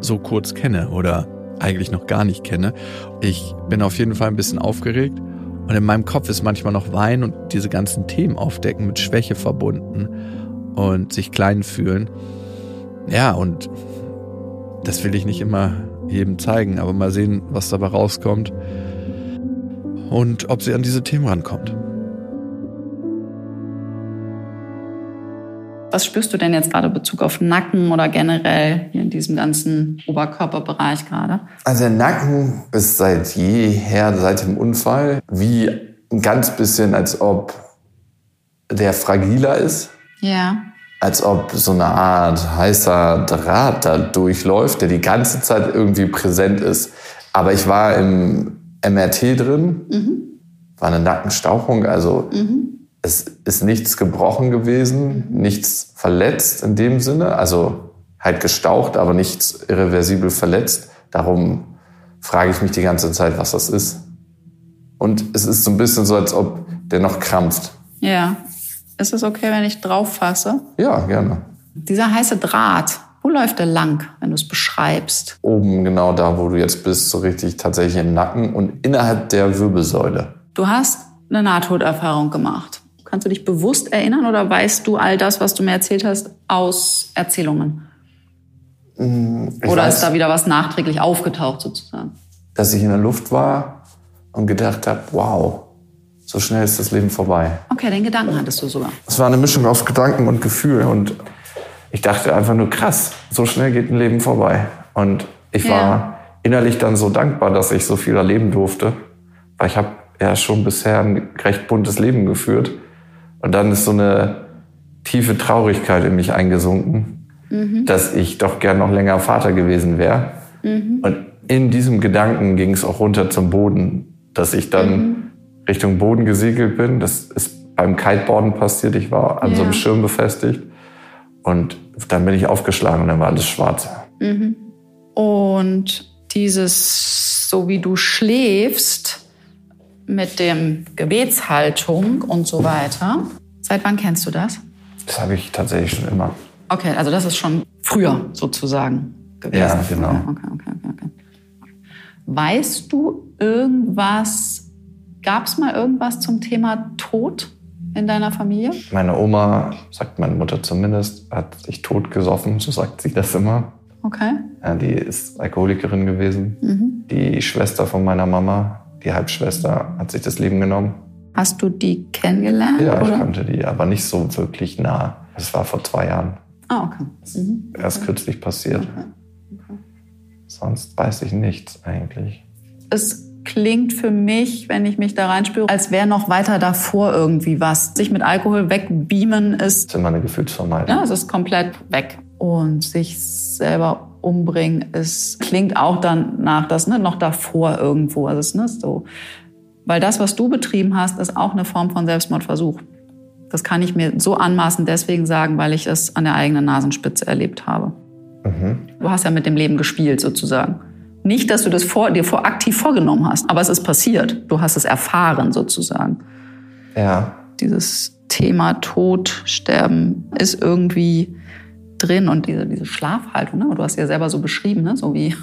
so kurz kenne oder eigentlich noch gar nicht kenne. Ich bin auf jeden Fall ein bisschen aufgeregt und in meinem Kopf ist manchmal noch Wein und diese ganzen Themen aufdecken mit Schwäche verbunden und sich klein fühlen. Ja, und das will ich nicht immer jedem zeigen, aber mal sehen, was dabei rauskommt und ob sie an diese Themen rankommt. Was spürst du denn jetzt gerade in Bezug auf Nacken oder generell hier in diesem ganzen Oberkörperbereich gerade? Also der Nacken ist seit jeher, seit dem Unfall, wie ein ganz bisschen, als ob der fragiler ist. Ja. Als ob so eine Art heißer Draht da durchläuft, der die ganze Zeit irgendwie präsent ist. Aber ich war im MRT drin, mhm. war eine Nackenstauchung, also mhm. es ist nichts gebrochen gewesen, nichts verletzt in dem Sinne, also halt gestaucht, aber nichts irreversibel verletzt. Darum frage ich mich die ganze Zeit, was das ist. Und es ist so ein bisschen so, als ob der noch krampft. Ja. Ist es okay, wenn ich drauf fasse? Ja, gerne. Dieser heiße Draht, wo läuft der lang, wenn du es beschreibst? Oben genau da, wo du jetzt bist, so richtig tatsächlich im Nacken und innerhalb der Wirbelsäule. Du hast eine Nahtoderfahrung gemacht. Kannst du dich bewusst erinnern oder weißt du all das, was du mir erzählt hast, aus Erzählungen? Mm, ich oder weiß, ist da wieder was nachträglich aufgetaucht sozusagen? Dass ich in der Luft war und gedacht habe, wow, so schnell ist das Leben vorbei. Okay, den Gedanken hattest du sogar. Es war eine Mischung aus Gedanken und Gefühl und ich dachte einfach nur krass, so schnell geht ein Leben vorbei. Und ich Ja. war innerlich dann so dankbar, dass ich so viel erleben durfte, weil ich habe ja schon bisher ein recht buntes Leben geführt und dann ist so eine tiefe Traurigkeit in mich eingesunken, dass ich doch gern noch länger Vater gewesen wäre. Und in diesem Gedanken ging es auch runter zum Boden, dass ich dann Richtung Boden gesegelt bin. Das ist beim Kiteboarden passiert. Ich war an so einem Ja. Schirm befestigt. Und dann bin ich aufgeschlagen und dann war alles schwarz. Und dieses, so wie du schläfst, mit dem Gebetshaltung und so weiter. Seit wann kennst du das? Das habe ich tatsächlich schon immer. Okay, also das ist schon früher sozusagen gewesen. Ja, genau. Okay, okay, okay, okay. Weißt du irgendwas, gab es mal irgendwas zum Thema Tod in deiner Familie? Meine Oma, sagt meine Mutter zumindest, hat sich tot gesoffen, so sagt sie das immer. Okay. Ja, die ist Alkoholikerin gewesen. Mhm. Die Schwester von meiner Mama, die Halbschwester, hat sich das Leben genommen. Hast du die kennengelernt? Ja, ich oder? kannte die, aber nicht so wirklich nah. Das war vor zwei Jahren. Ah, okay. Mhm. Erst kürzlich passiert. Sonst weiß ich nichts eigentlich. es klingt für mich, wenn ich mich da reinspüre, als wäre noch weiter davor irgendwie was. Sich mit Alkohol wegbeamen ist, Das ist immer eine Gefühlsvermeidung. ja, es ist komplett weg. Und sich selber umbringen, es klingt auch dann nach, das ne, noch davor irgendwo. Also es ist ne, so. Weil das, was du betrieben hast, ist auch eine Form von Selbstmordversuch. Das kann ich mir so anmaßen deswegen sagen, weil ich es an der eigenen Nasenspitze erlebt habe. Du hast ja mit dem Leben gespielt sozusagen. Nicht, dass du das vor, dir vor, aktiv vorgenommen hast, aber es ist passiert. Du hast es erfahren sozusagen. Ja, Dieses Thema Tod, Sterben ist irgendwie drin und diese, diese Schlafhaltung, ne? du hast ja selber so beschrieben, ne? so wie.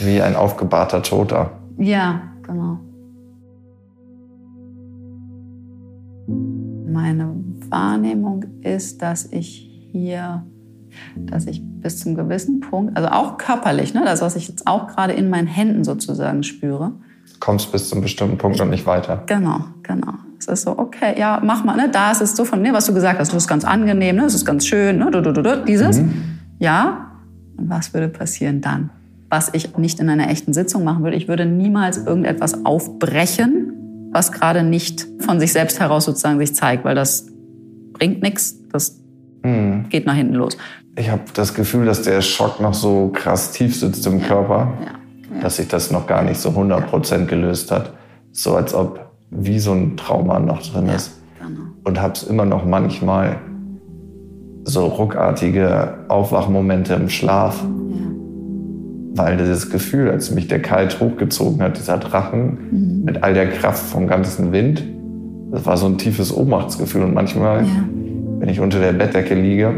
wie ein aufgebahrter Toter. Ja, genau. Meine Wahrnehmung ist, dass ich hier, dass ich bis zum gewissen Punkt, also auch körperlich, ne, das, was ich jetzt auch gerade in meinen Händen sozusagen spüre. Kommst bis zum bestimmten Punkt und nicht weiter. Genau, genau. Es ist so, okay, ja, mach mal, ne, da ist es so von mir, was du gesagt hast, das ist ganz angenehm, ne, das ist ganz schön, ne, du, du, du, du, dieses. Ja. Und was würde passieren dann? Was ich nicht in einer echten Sitzung machen würde, ich würde niemals irgendetwas aufbrechen, was gerade nicht von sich selbst heraus sozusagen sich zeigt, weil das bringt nichts, das Hm. geht nach hinten los. Ich habe das Gefühl, dass der Schock noch so krass tief sitzt im Körper, Ja. dass sich das noch gar nicht so 100% gelöst hat. So als ob wie so ein Trauma noch drin ist. Genau. Und habe es immer noch manchmal so ruckartige Aufwachmomente im Schlaf. Weil dieses Gefühl, als mich der Kalt hochgezogen hat, dieser Drachen mit all der Kraft vom ganzen Wind, das war so ein tiefes Ohnmachtsgefühl. Und manchmal, Ja. Wenn ich unter der Bettdecke liege,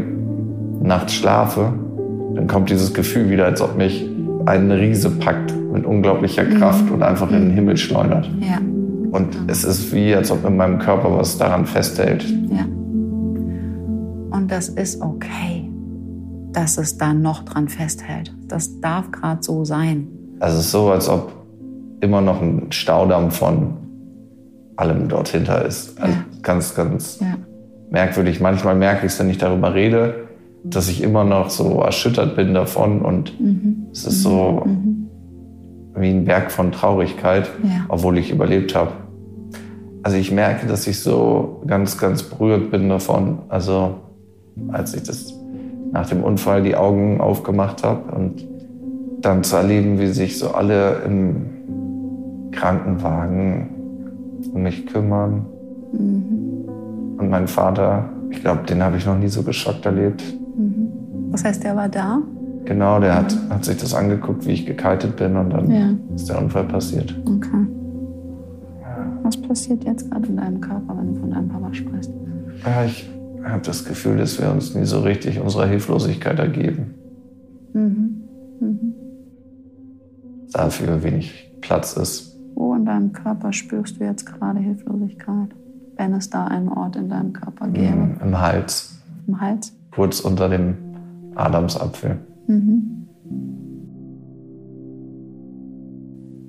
nachts schlafe, dann kommt dieses Gefühl wieder, als ob mich ein Riese packt mit unglaublicher Kraft und einfach in den Himmel schleudert. Ja. Und es ist wie, als ob in meinem Körper was daran festhält. Ja. Und das ist okay, dass es da noch dran festhält. Das darf gerade so sein. Also es ist so, als ob immer noch ein Staudamm von allem dort hinter ist. Also Ja. ganz, ganz Ja. Merkwürdig. Manchmal merke ich es, wenn ich darüber rede, dass ich immer noch so erschüttert bin davon und mhm. es ist so mhm. wie ein Berg von Traurigkeit, ja. obwohl ich überlebt habe. Also ich merke, dass ich so ganz, ganz berührt bin davon. Also als ich das nach dem Unfall die Augen aufgemacht habe und dann zu erleben, wie sich so alle im Krankenwagen um mich kümmern. Mhm. Und mein Vater, ich glaube, den habe ich noch nie so geschockt erlebt. Mhm. Was heißt, der war da? Genau, der hat, hat sich das angeguckt, wie ich gekaltet bin und dann ja. ist der Unfall passiert. Okay. Was passiert jetzt gerade in deinem Körper, wenn du von deinem Papa sprichst? Ja, ich habe das Gefühl, dass wir uns nie so richtig unserer Hilflosigkeit ergeben. Mhm. Mhm. Dafür wenig Platz ist. Wo in deinem Körper spürst du jetzt gerade Hilflosigkeit? Wenn es da einen Ort in deinem Körper gäbe? Mhm, Im Hals. Im Hals? Kurz unter dem Adamsapfel. Mhm.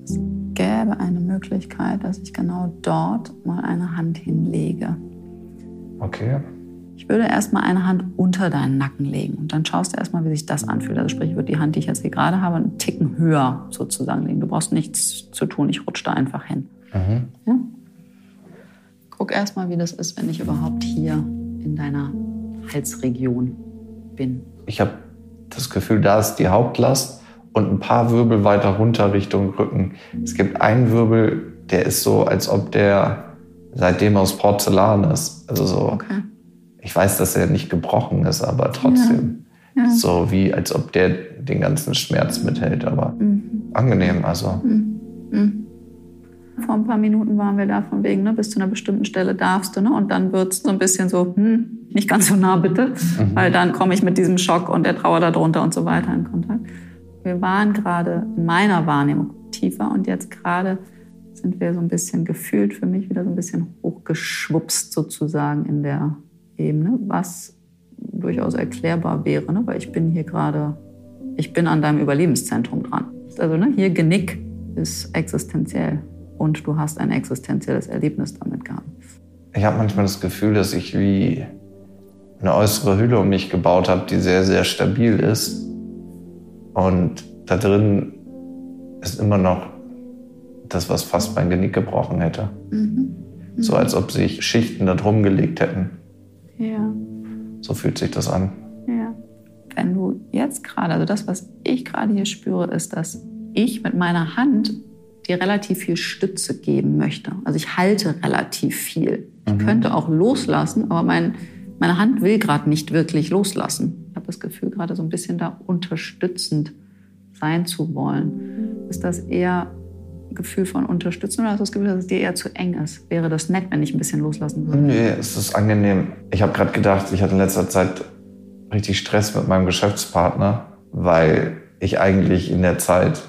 Es gäbe eine Möglichkeit, dass ich genau dort mal eine Hand hinlege. Okay. Ich würde erstmal eine Hand unter deinen Nacken legen und dann schaust du erstmal, wie sich das anfühlt. Also sprich, ich würde die Hand, die ich jetzt hier gerade habe, einen Ticken höher sozusagen legen. Du brauchst nichts zu tun, ich rutsche da einfach hin. Mhm. Ja? Guck erstmal, wie das ist, wenn ich überhaupt hier in deiner Halsregion bin. Ich habe das Gefühl, da ist die Hauptlast und ein paar Wirbel weiter runter Richtung Rücken. Es gibt einen Wirbel, der ist so, als ob der seitdem aus Porzellan ist. Also so. Okay ich weiß, dass er nicht gebrochen ist, aber trotzdem. Ja. Ja. So wie, als ob der den ganzen Schmerz mithält, aber mhm. angenehm, also. Mhm. Mhm. Vor ein paar Minuten waren wir da von wegen, ne, bis zu einer bestimmten Stelle darfst du, ne? Und dann wird es so ein bisschen so, hm, nicht ganz so nah bitte, mhm. weil dann komme ich mit diesem Schock und der Trauer darunter und so weiter in Kontakt. Wir waren gerade in meiner Wahrnehmung tiefer und jetzt gerade sind wir so ein bisschen gefühlt für mich wieder so ein bisschen hochgeschwupst sozusagen in der Ebene, was durchaus erklärbar wäre, ne? weil ich bin hier gerade, ich bin an deinem Überlebenszentrum dran. Also ne, hier Genick ist existenziell und du hast ein existenzielles Erlebnis damit gehabt. Ich habe manchmal das Gefühl, dass ich wie eine äußere Hülle um mich gebaut habe, die sehr, sehr stabil ist. Und da drin ist immer noch das, was fast mein Genick gebrochen hätte. Mhm. Mhm. So als ob sich Schichten da drum gelegt hätten. Ja. So fühlt sich das an. Ja. Wenn du jetzt gerade, also das, was ich gerade hier spüre, ist, dass ich mit meiner Hand dir relativ viel Stütze geben möchte. Also ich halte relativ viel. Ich mhm. könnte auch loslassen, aber mein, meine Hand will gerade nicht wirklich loslassen. Ich habe das Gefühl, gerade so ein bisschen da unterstützend sein zu wollen. Ist das eher Gefühl von Unterstützung oder hast du das Gefühl, dass es dir eher zu eng ist? Wäre das nett, wenn ich ein bisschen loslassen würde? Nee, es ist angenehm. Ich habe gerade gedacht, ich hatte in letzter Zeit richtig Stress mit meinem Geschäftspartner, weil ich eigentlich in der Zeit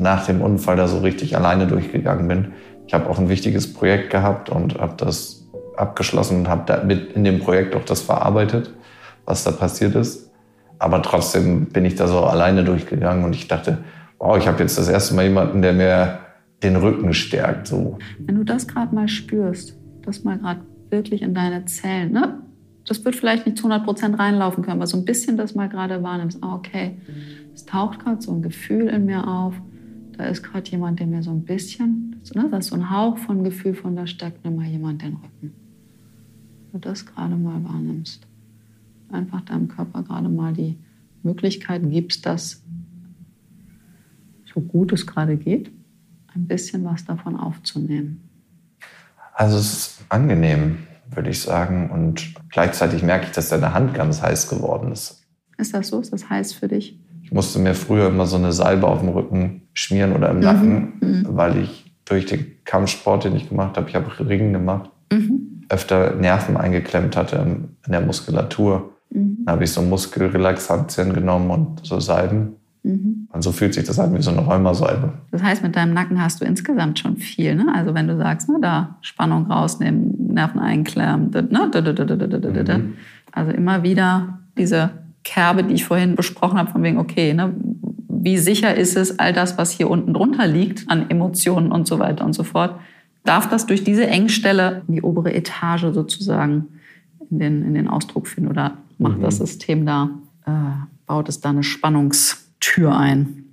nach dem Unfall da so richtig alleine durchgegangen bin. Ich habe auch ein wichtiges Projekt gehabt und habe das abgeschlossen und habe mit in dem Projekt auch das verarbeitet, was da passiert ist. Aber trotzdem bin ich da so alleine durchgegangen und ich dachte, wow, ich habe jetzt das erste Mal jemanden, der mir den Rücken stärkt. So. Wenn du das gerade mal spürst, das mal gerade wirklich in deine Zellen, ne? das wird vielleicht nicht zu 100 Prozent reinlaufen können, aber so ein bisschen das mal gerade wahrnimmst. Ah, okay, es taucht gerade so ein Gefühl in mir auf. Da ist gerade jemand, der mir so ein bisschen, ne, das ist so ein Hauch von Gefühl von, da stärkt mir mal jemand den Rücken. Wenn du das gerade mal wahrnimmst, einfach deinem Körper gerade mal die Möglichkeit gibst, dass so gut es gerade geht, ein bisschen was davon aufzunehmen? Also es ist angenehm, würde ich sagen. Und gleichzeitig merke ich, dass deine Hand ganz heiß geworden ist. Ist das so? Ist das heiß für dich? Ich musste mir früher immer so eine Salbe auf dem Rücken schmieren oder im mhm. Nacken, mhm. weil ich durch den Kampfsport, den ich gemacht habe, ich habe Ringen gemacht, mhm. öfter Nerven eingeklemmt hatte in der Muskulatur. Mhm. Dann habe ich so Muskelrelaxantien genommen und so Salben. Mhm. Und so fühlt sich das an wie so eine Rheumasalbe. Das heißt, mit deinem Nacken hast du insgesamt schon viel. Ne? Also wenn du sagst, ne, da Spannung rausnehmen, Nerven einklemmen, ne? Also immer wieder diese Kerbe, die ich vorhin besprochen habe, von wegen, okay, ne, wie sicher ist es, all das, was hier unten drunter liegt, an Emotionen und so weiter und so fort, darf das durch diese Engstelle in die obere Etage sozusagen in den, in den Ausdruck finden oder macht Mhm. das System da, äh, baut es da eine Spannungstür ein?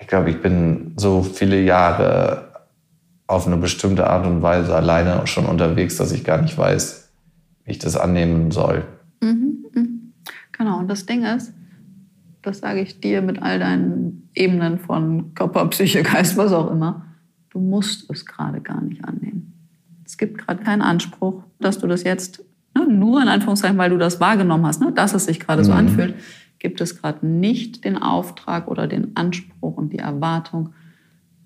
Ich glaube, ich bin so viele Jahre auf eine bestimmte Art und Weise alleine schon unterwegs, dass ich gar nicht weiß, wie ich das annehmen soll. Genau, und das Ding ist, das sage ich dir mit all deinen Ebenen von Körper, Psyche, Geist, was auch immer, du musst es gerade gar nicht annehmen. Es gibt gerade keinen Anspruch, dass du das jetzt, ne, nur in Anführungszeichen, weil du das wahrgenommen hast, ne, dass es sich gerade so anfühlt, gibt es gerade nicht den Auftrag oder den Anspruch und die Erwartung,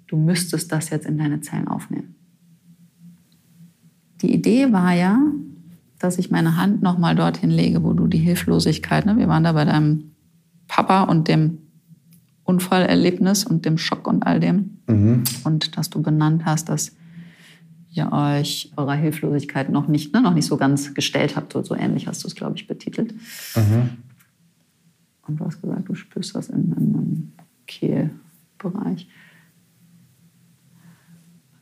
du müsstest das jetzt in deine Zellen aufnehmen. Die Idee war ja, dass ich meine Hand nochmal dorthin lege, wo du die Hilflosigkeit, ne, wir waren da bei deinem Papa und dem Unfallerlebnis und dem Schock und all dem. Und dass du benannt hast, dass ihr euch eurer Hilflosigkeit noch nicht, ne, noch nicht so ganz gestellt habt. So, so ähnlich hast du es, glaube ich, betitelt. Und du hast gesagt, du spürst das in, in einem Kehlbereich.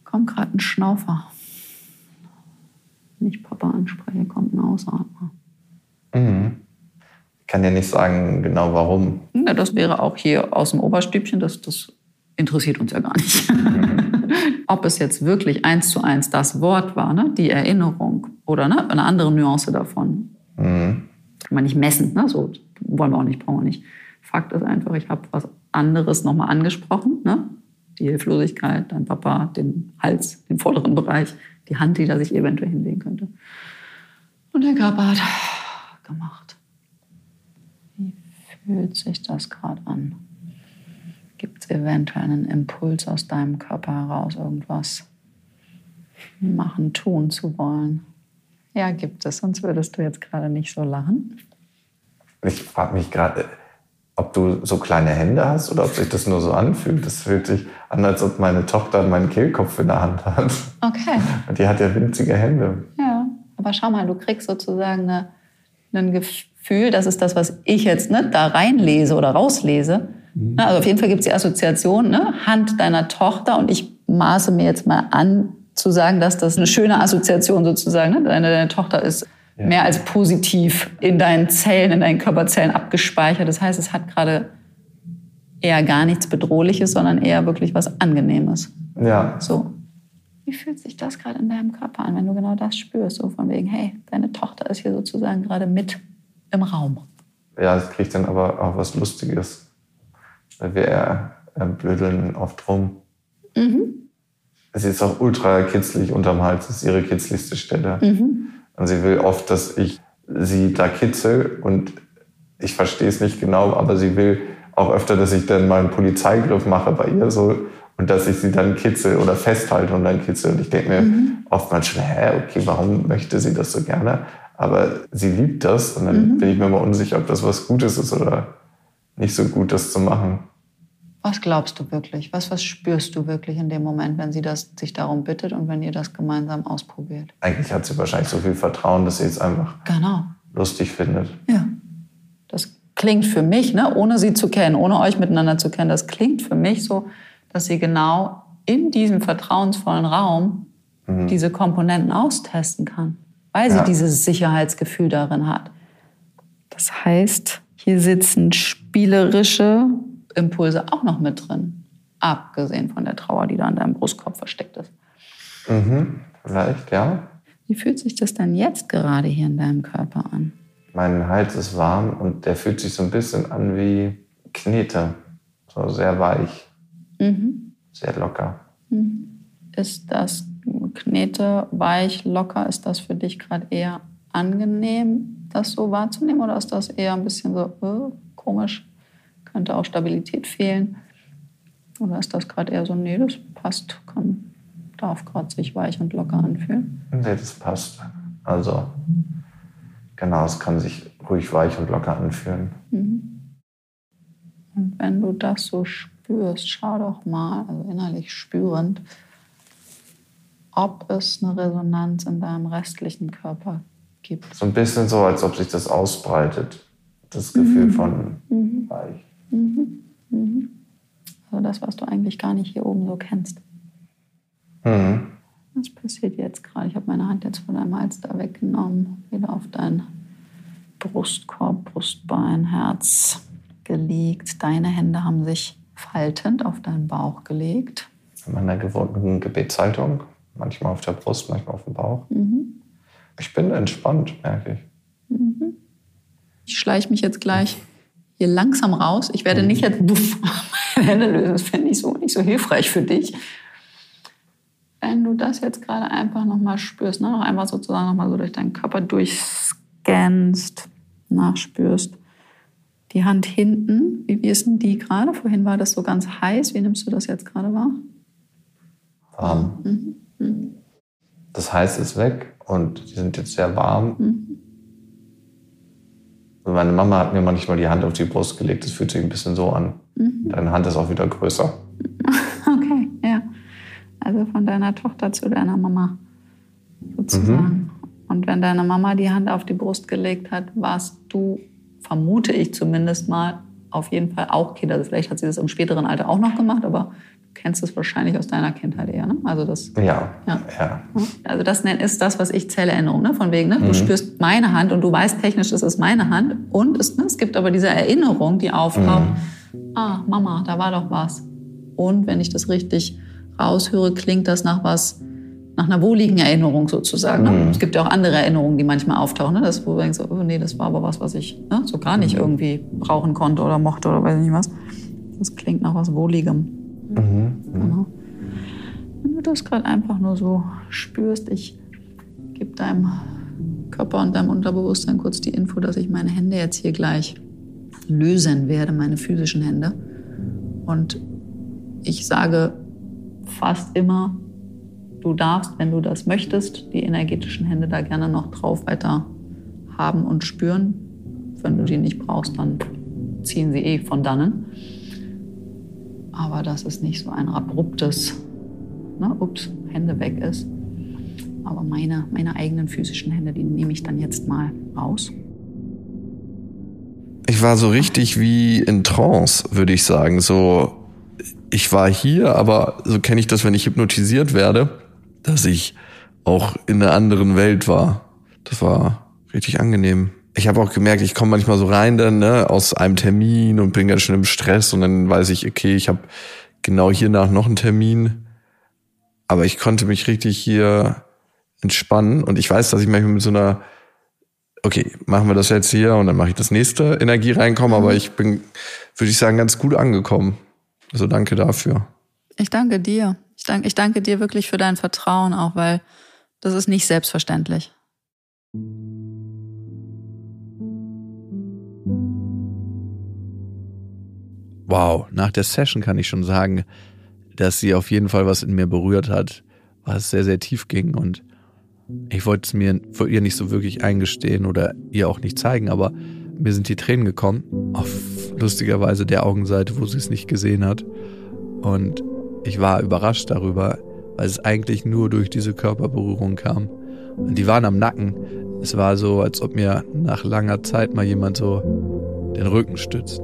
Da kommt gerade ein Schnaufer. Wenn ich Papa anspreche, kommt ein Ausatmer. Ich kann dir nicht sagen genau warum. Ja, das wäre auch hier aus dem Oberstübchen, das, das interessiert uns ja gar nicht. [LAUGHS] Ob es jetzt wirklich eins zu eins das Wort war, ne? die Erinnerung oder ne? eine andere Nuance davon. Kann man nicht messen, ne? so wollen wir auch nicht, brauchen wir nicht. Fakt ist einfach, ich habe was anderes nochmal angesprochen. Ne? Die Hilflosigkeit, dein Papa, den Hals, den vorderen Bereich, die Hand, die da sich eventuell hinlegen könnte. Und der Körper hat gemacht. Wie fühlt sich das gerade an? Gibt es eventuell einen Impuls aus deinem Körper heraus, irgendwas machen, tun zu wollen? Ja, gibt es, sonst würdest du jetzt gerade nicht so lachen. Ich frage mich gerade, ob du so kleine Hände hast oder ob sich das nur so anfühlt. Das fühlt sich an, als ob meine Tochter meinen Kehlkopf in der Hand hat. Okay, Und die hat ja winzige Hände. ja. Aber schau mal, du kriegst sozusagen eine, ein Gefühl, das ist das, was ich jetzt ne, da reinlese oder rauslese. Na, also auf jeden Fall gibt es die Assoziation, ne? Hand deiner Tochter und ich maße mir jetzt mal an, zu sagen, dass das eine schöne Assoziation sozusagen, ne? deine, deine Tochter ist mehr als positiv in deinen Zellen, in deinen Körperzellen abgespeichert. Das heißt, es hat gerade eher gar nichts Bedrohliches, sondern eher wirklich was Angenehmes. Ja, So. Wie fühlt sich das gerade in deinem Körper an, wenn du genau das spürst? So von wegen, hey, deine Tochter ist hier sozusagen gerade mit im Raum. ja, es kriegt dann aber auch was Lustiges. Weil wir eher äh, blödeln oft rum. Sie ist auch ultra kitzlig unterm Hals, das ist ihre kitzligste Stelle. Und sie will oft, dass ich sie da kitzel und ich verstehe es nicht genau, aber sie will auch öfter, dass ich dann mal einen Polizeigriff mache bei ihr so und dass ich sie dann kitzel oder festhalte und dann kitzel. Und ich denke mir oftmals schon, hä, okay, warum möchte sie das so gerne? Aber sie liebt das und dann bin ich mir mal unsicher, ob das was Gutes ist oder nicht so gut, das zu machen. Was glaubst du wirklich? Was, was spürst du wirklich in dem Moment, wenn sie das, sich darum bittet und wenn ihr das gemeinsam ausprobiert? Eigentlich hat sie wahrscheinlich so viel Vertrauen, dass sie es einfach Genau. lustig findet. Ja. Das klingt für mich, ne, ohne sie zu kennen, ohne euch miteinander zu kennen, das klingt für mich so, dass sie genau in diesem vertrauensvollen Raum diese Komponenten austesten kann, weil sie Ja. dieses Sicherheitsgefühl darin hat. Das heißt, hier sitzen spielerische Impulse auch noch mit drin, abgesehen von der Trauer, die da an deinem Brustkorb versteckt ist. Mhm, vielleicht, ja. Wie fühlt sich das denn jetzt gerade hier in deinem Körper an? Mein Hals ist warm und der fühlt sich so ein bisschen an wie Knete. So sehr weich, sehr locker. Ist das Knete, weich, locker? Ist das für dich gerade eher angenehm, das so wahrzunehmen? Oder ist das eher ein bisschen so äh, komisch? Könnte auch Stabilität fehlen? Oder ist das gerade eher so, nee, das passt, kann, darf gerade sich weich und locker anfühlen? Nee, das passt. Also, genau, es kann sich ruhig weich und locker anfühlen. Und wenn du das so spürst, schau doch mal, also innerlich spürend, ob es eine Resonanz in deinem restlichen Körper gibt. So ein bisschen so, als ob sich das ausbreitet. Das Gefühl von weich. Also das, was du eigentlich gar nicht hier oben so kennst. Mhm. Was passiert jetzt gerade? Ich habe meine Hand jetzt von deinem Hals da weggenommen, wieder auf dein Brustkorb, Brustbein, Herz gelegt. Deine Hände haben sich faltend auf deinen Bauch gelegt. In meiner gewohnten Gebetshaltung, manchmal auf der Brust, manchmal auf dem Bauch. Mhm. Ich bin entspannt, merke ich. Mhm. Ich schleiche mich jetzt gleich hier langsam raus. Ich werde nicht jetzt buff, [LAUGHS] meine Hände lösen. Das fände ich so nicht so hilfreich für dich. Wenn du das jetzt gerade einfach nochmal spürst, ne? noch einmal sozusagen nochmal so durch deinen Körper durchscannst, nachspürst. Die Hand hinten, wie, wie ist denn die gerade? Vorhin war das so ganz heiß. Wie nimmst du das jetzt gerade wahr? Warm. Mhm. Mhm. Das heiß ist weg und die sind jetzt sehr warm. Mhm. Meine Mama hat mir manchmal die Hand auf die Brust gelegt. Das fühlt sich ein bisschen so an. Mhm. Deine Hand ist auch wieder größer. [LAUGHS] Okay, ja. Also von deiner Tochter zu deiner Mama sozusagen. Mhm. Und wenn deine Mama die Hand auf die Brust gelegt hat, warst du, vermute ich zumindest mal, auf jeden Fall auch Kind. Also vielleicht hat sie das im späteren Alter auch noch gemacht, aber kennst es wahrscheinlich aus deiner Kindheit eher, ne? Also das. Ja. ja. ja. Also das ist das, was ich Zellerinnerung, ne? Von wegen, ne? Du mhm. spürst meine Hand und du weißt technisch, es ist meine Hand. Und es, ne? es gibt aber diese Erinnerung, die auftaucht. Mhm. Ah, Mama, da war doch was. Und wenn ich das richtig raushöre, klingt das nach was, nach einer wohligen Erinnerung sozusagen. Ne? Mhm. Es gibt ja auch andere Erinnerungen, die manchmal auftauchen. Ne? Das, wo du denkst, oh nee, das war aber was, was ich ne? so gar nicht mhm. irgendwie brauchen konnte oder mochte oder weiß nicht was. Das klingt nach was Wohligem. Mhm. Genau. Wenn du das gerade einfach nur so spürst, ich gebe deinem Körper und deinem Unterbewusstsein kurz die Info, dass ich meine Hände jetzt hier gleich lösen werde, meine physischen Hände. Und ich sage fast immer, du darfst, wenn du das möchtest, die energetischen Hände da gerne noch drauf weiter haben und spüren. Wenn du die nicht brauchst, dann ziehen sie eh von dannen aber dass es nicht so ein abruptes, ne, ups, Hände weg ist. Aber meine, meine eigenen physischen Hände, die nehme ich dann jetzt mal raus. Ich war so richtig wie in Trance, würde ich sagen. So, ich war hier, aber so kenne ich das, wenn ich hypnotisiert werde, dass ich auch in einer anderen Welt war. Das war richtig angenehm ich habe auch gemerkt, ich komme manchmal so rein dann ne, aus einem Termin und bin ganz schön im Stress und dann weiß ich, okay, ich habe genau hiernach noch einen Termin, aber ich konnte mich richtig hier entspannen und ich weiß, dass ich manchmal mit so einer okay, machen wir das jetzt hier und dann mache ich das nächste Energie reinkommen, aber mhm. ich bin, würde ich sagen, ganz gut angekommen. Also danke dafür. Ich danke dir. Ich danke, ich danke dir wirklich für dein Vertrauen auch, weil das ist nicht selbstverständlich. Wow, nach der Session kann ich schon sagen, dass sie auf jeden Fall was in mir berührt hat, was sehr, sehr tief ging. Und ich wollte es mir vor ihr nicht so wirklich eingestehen oder ihr auch nicht zeigen, aber mir sind die Tränen gekommen. Auf lustigerweise der Augenseite, wo sie es nicht gesehen hat. Und ich war überrascht darüber, weil es eigentlich nur durch diese Körperberührung kam. Und die waren am Nacken. Es war so, als ob mir nach langer Zeit mal jemand so den Rücken stützt.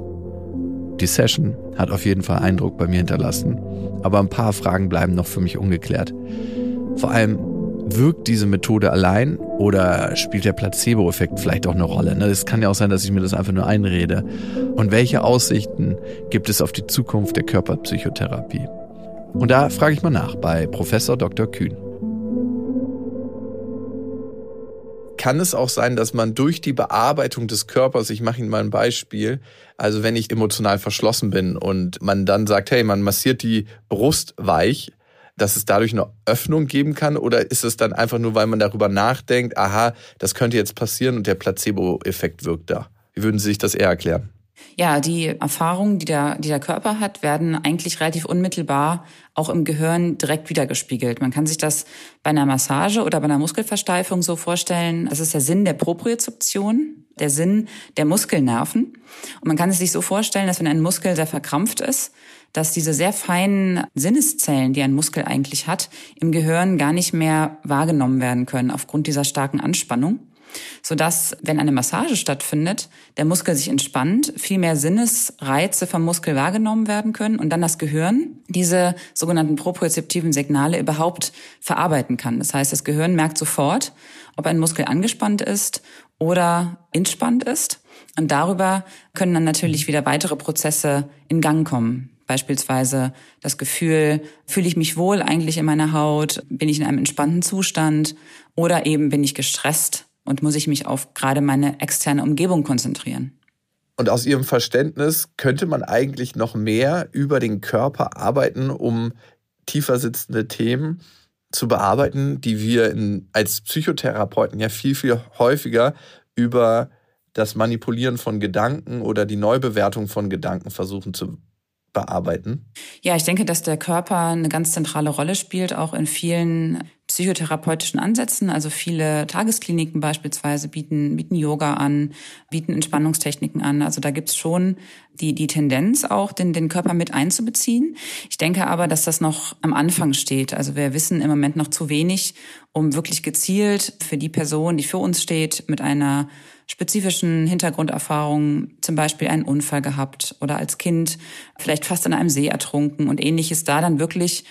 Die Session hat auf jeden Fall Eindruck bei mir hinterlassen, aber ein paar Fragen bleiben noch für mich ungeklärt. Vor allem, wirkt diese Methode allein oder spielt der Placebo-Effekt vielleicht auch eine Rolle? Es kann ja auch sein, dass ich mir das einfach nur einrede. Und welche Aussichten gibt es auf die Zukunft der Körperpsychotherapie? Und da frage ich mal nach bei Professor Dr. Kühn. Kann es auch sein, dass man durch die Bearbeitung des Körpers, ich mache Ihnen mal ein Beispiel, also wenn ich emotional verschlossen bin und man dann sagt, hey, man massiert die Brust weich, dass es dadurch eine Öffnung geben kann? Oder ist es dann einfach nur, weil man darüber nachdenkt, aha, das könnte jetzt passieren und der Placebo-Effekt wirkt da? Wie würden Sie sich das eher erklären? Ja, die Erfahrungen, die der, die der Körper hat, werden eigentlich relativ unmittelbar auch im Gehirn direkt wiedergespiegelt. Man kann sich das bei einer Massage oder bei einer Muskelversteifung so vorstellen, das ist der Sinn der Propriozeption, der Sinn der Muskelnerven. Und man kann es sich so vorstellen, dass wenn ein Muskel sehr verkrampft ist, dass diese sehr feinen Sinneszellen, die ein Muskel eigentlich hat, im Gehirn gar nicht mehr wahrgenommen werden können aufgrund dieser starken Anspannung. Sodass, wenn eine Massage stattfindet, der Muskel sich entspannt, viel mehr Sinnesreize vom Muskel wahrgenommen werden können und dann das Gehirn diese sogenannten propriozeptiven Signale überhaupt verarbeiten kann. Das heißt, das Gehirn merkt sofort, ob ein Muskel angespannt ist oder entspannt ist. Und darüber können dann natürlich wieder weitere Prozesse in Gang kommen. Beispielsweise das Gefühl, fühle ich mich wohl eigentlich in meiner Haut? Bin ich in einem entspannten Zustand? Oder eben bin ich gestresst und muss ich mich auf gerade meine externe Umgebung konzentrieren? Und aus Ihrem Verständnis könnte man eigentlich noch mehr über den Körper arbeiten, um tiefer sitzende Themen zu bearbeiten, die wir in, als Psychotherapeuten ja viel, viel häufiger über das Manipulieren von Gedanken oder die Neubewertung von Gedanken versuchen zu bearbeiten? Ja, ich denke, dass der Körper eine ganz zentrale Rolle spielt, auch in vielen psychotherapeutischen Ansätzen. Also viele Tageskliniken beispielsweise bieten, bieten Yoga an, bieten Entspannungstechniken an. Also da gibt's schon die, die Tendenz auch, den, den Körper mit einzubeziehen. Ich denke aber, dass das noch am Anfang steht. Also wir wissen im Moment noch zu wenig, um wirklich gezielt für die Person, die für uns steht, mit einer spezifischen Hintergrunderfahrungen, zum Beispiel einen Unfall gehabt oder als Kind vielleicht fast in einem See ertrunken und ähnliches, da dann wirklich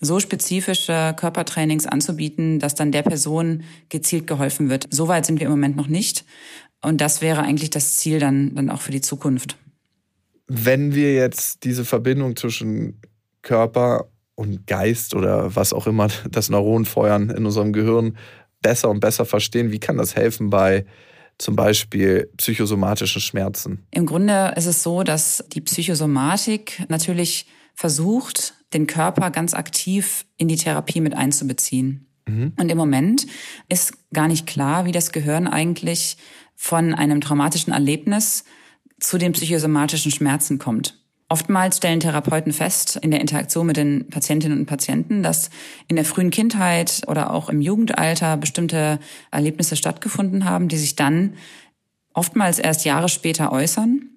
so spezifische Körpertrainings anzubieten, dass dann der Person gezielt geholfen wird. Soweit sind wir im Moment noch nicht. Und das wäre eigentlich das Ziel dann, dann auch für die Zukunft. Wenn wir jetzt diese Verbindung zwischen Körper und Geist oder was auch immer [LAUGHS] das Neuronenfeuern in unserem Gehirn besser und besser verstehen, wie kann das helfen bei zum Beispiel psychosomatischen Schmerzen? Im Grunde ist es so, dass die Psychosomatik natürlich versucht, den Körper ganz aktiv in die Therapie mit einzubeziehen. Mhm. Und im Moment ist gar nicht klar, wie das Gehirn eigentlich von einem traumatischen Erlebnis zu den psychosomatischen Schmerzen kommt. Oftmals stellen Therapeuten fest in der Interaktion mit den Patientinnen und Patienten, dass in der frühen Kindheit oder auch im Jugendalter bestimmte Erlebnisse stattgefunden haben, die sich dann oftmals erst Jahre später äußern.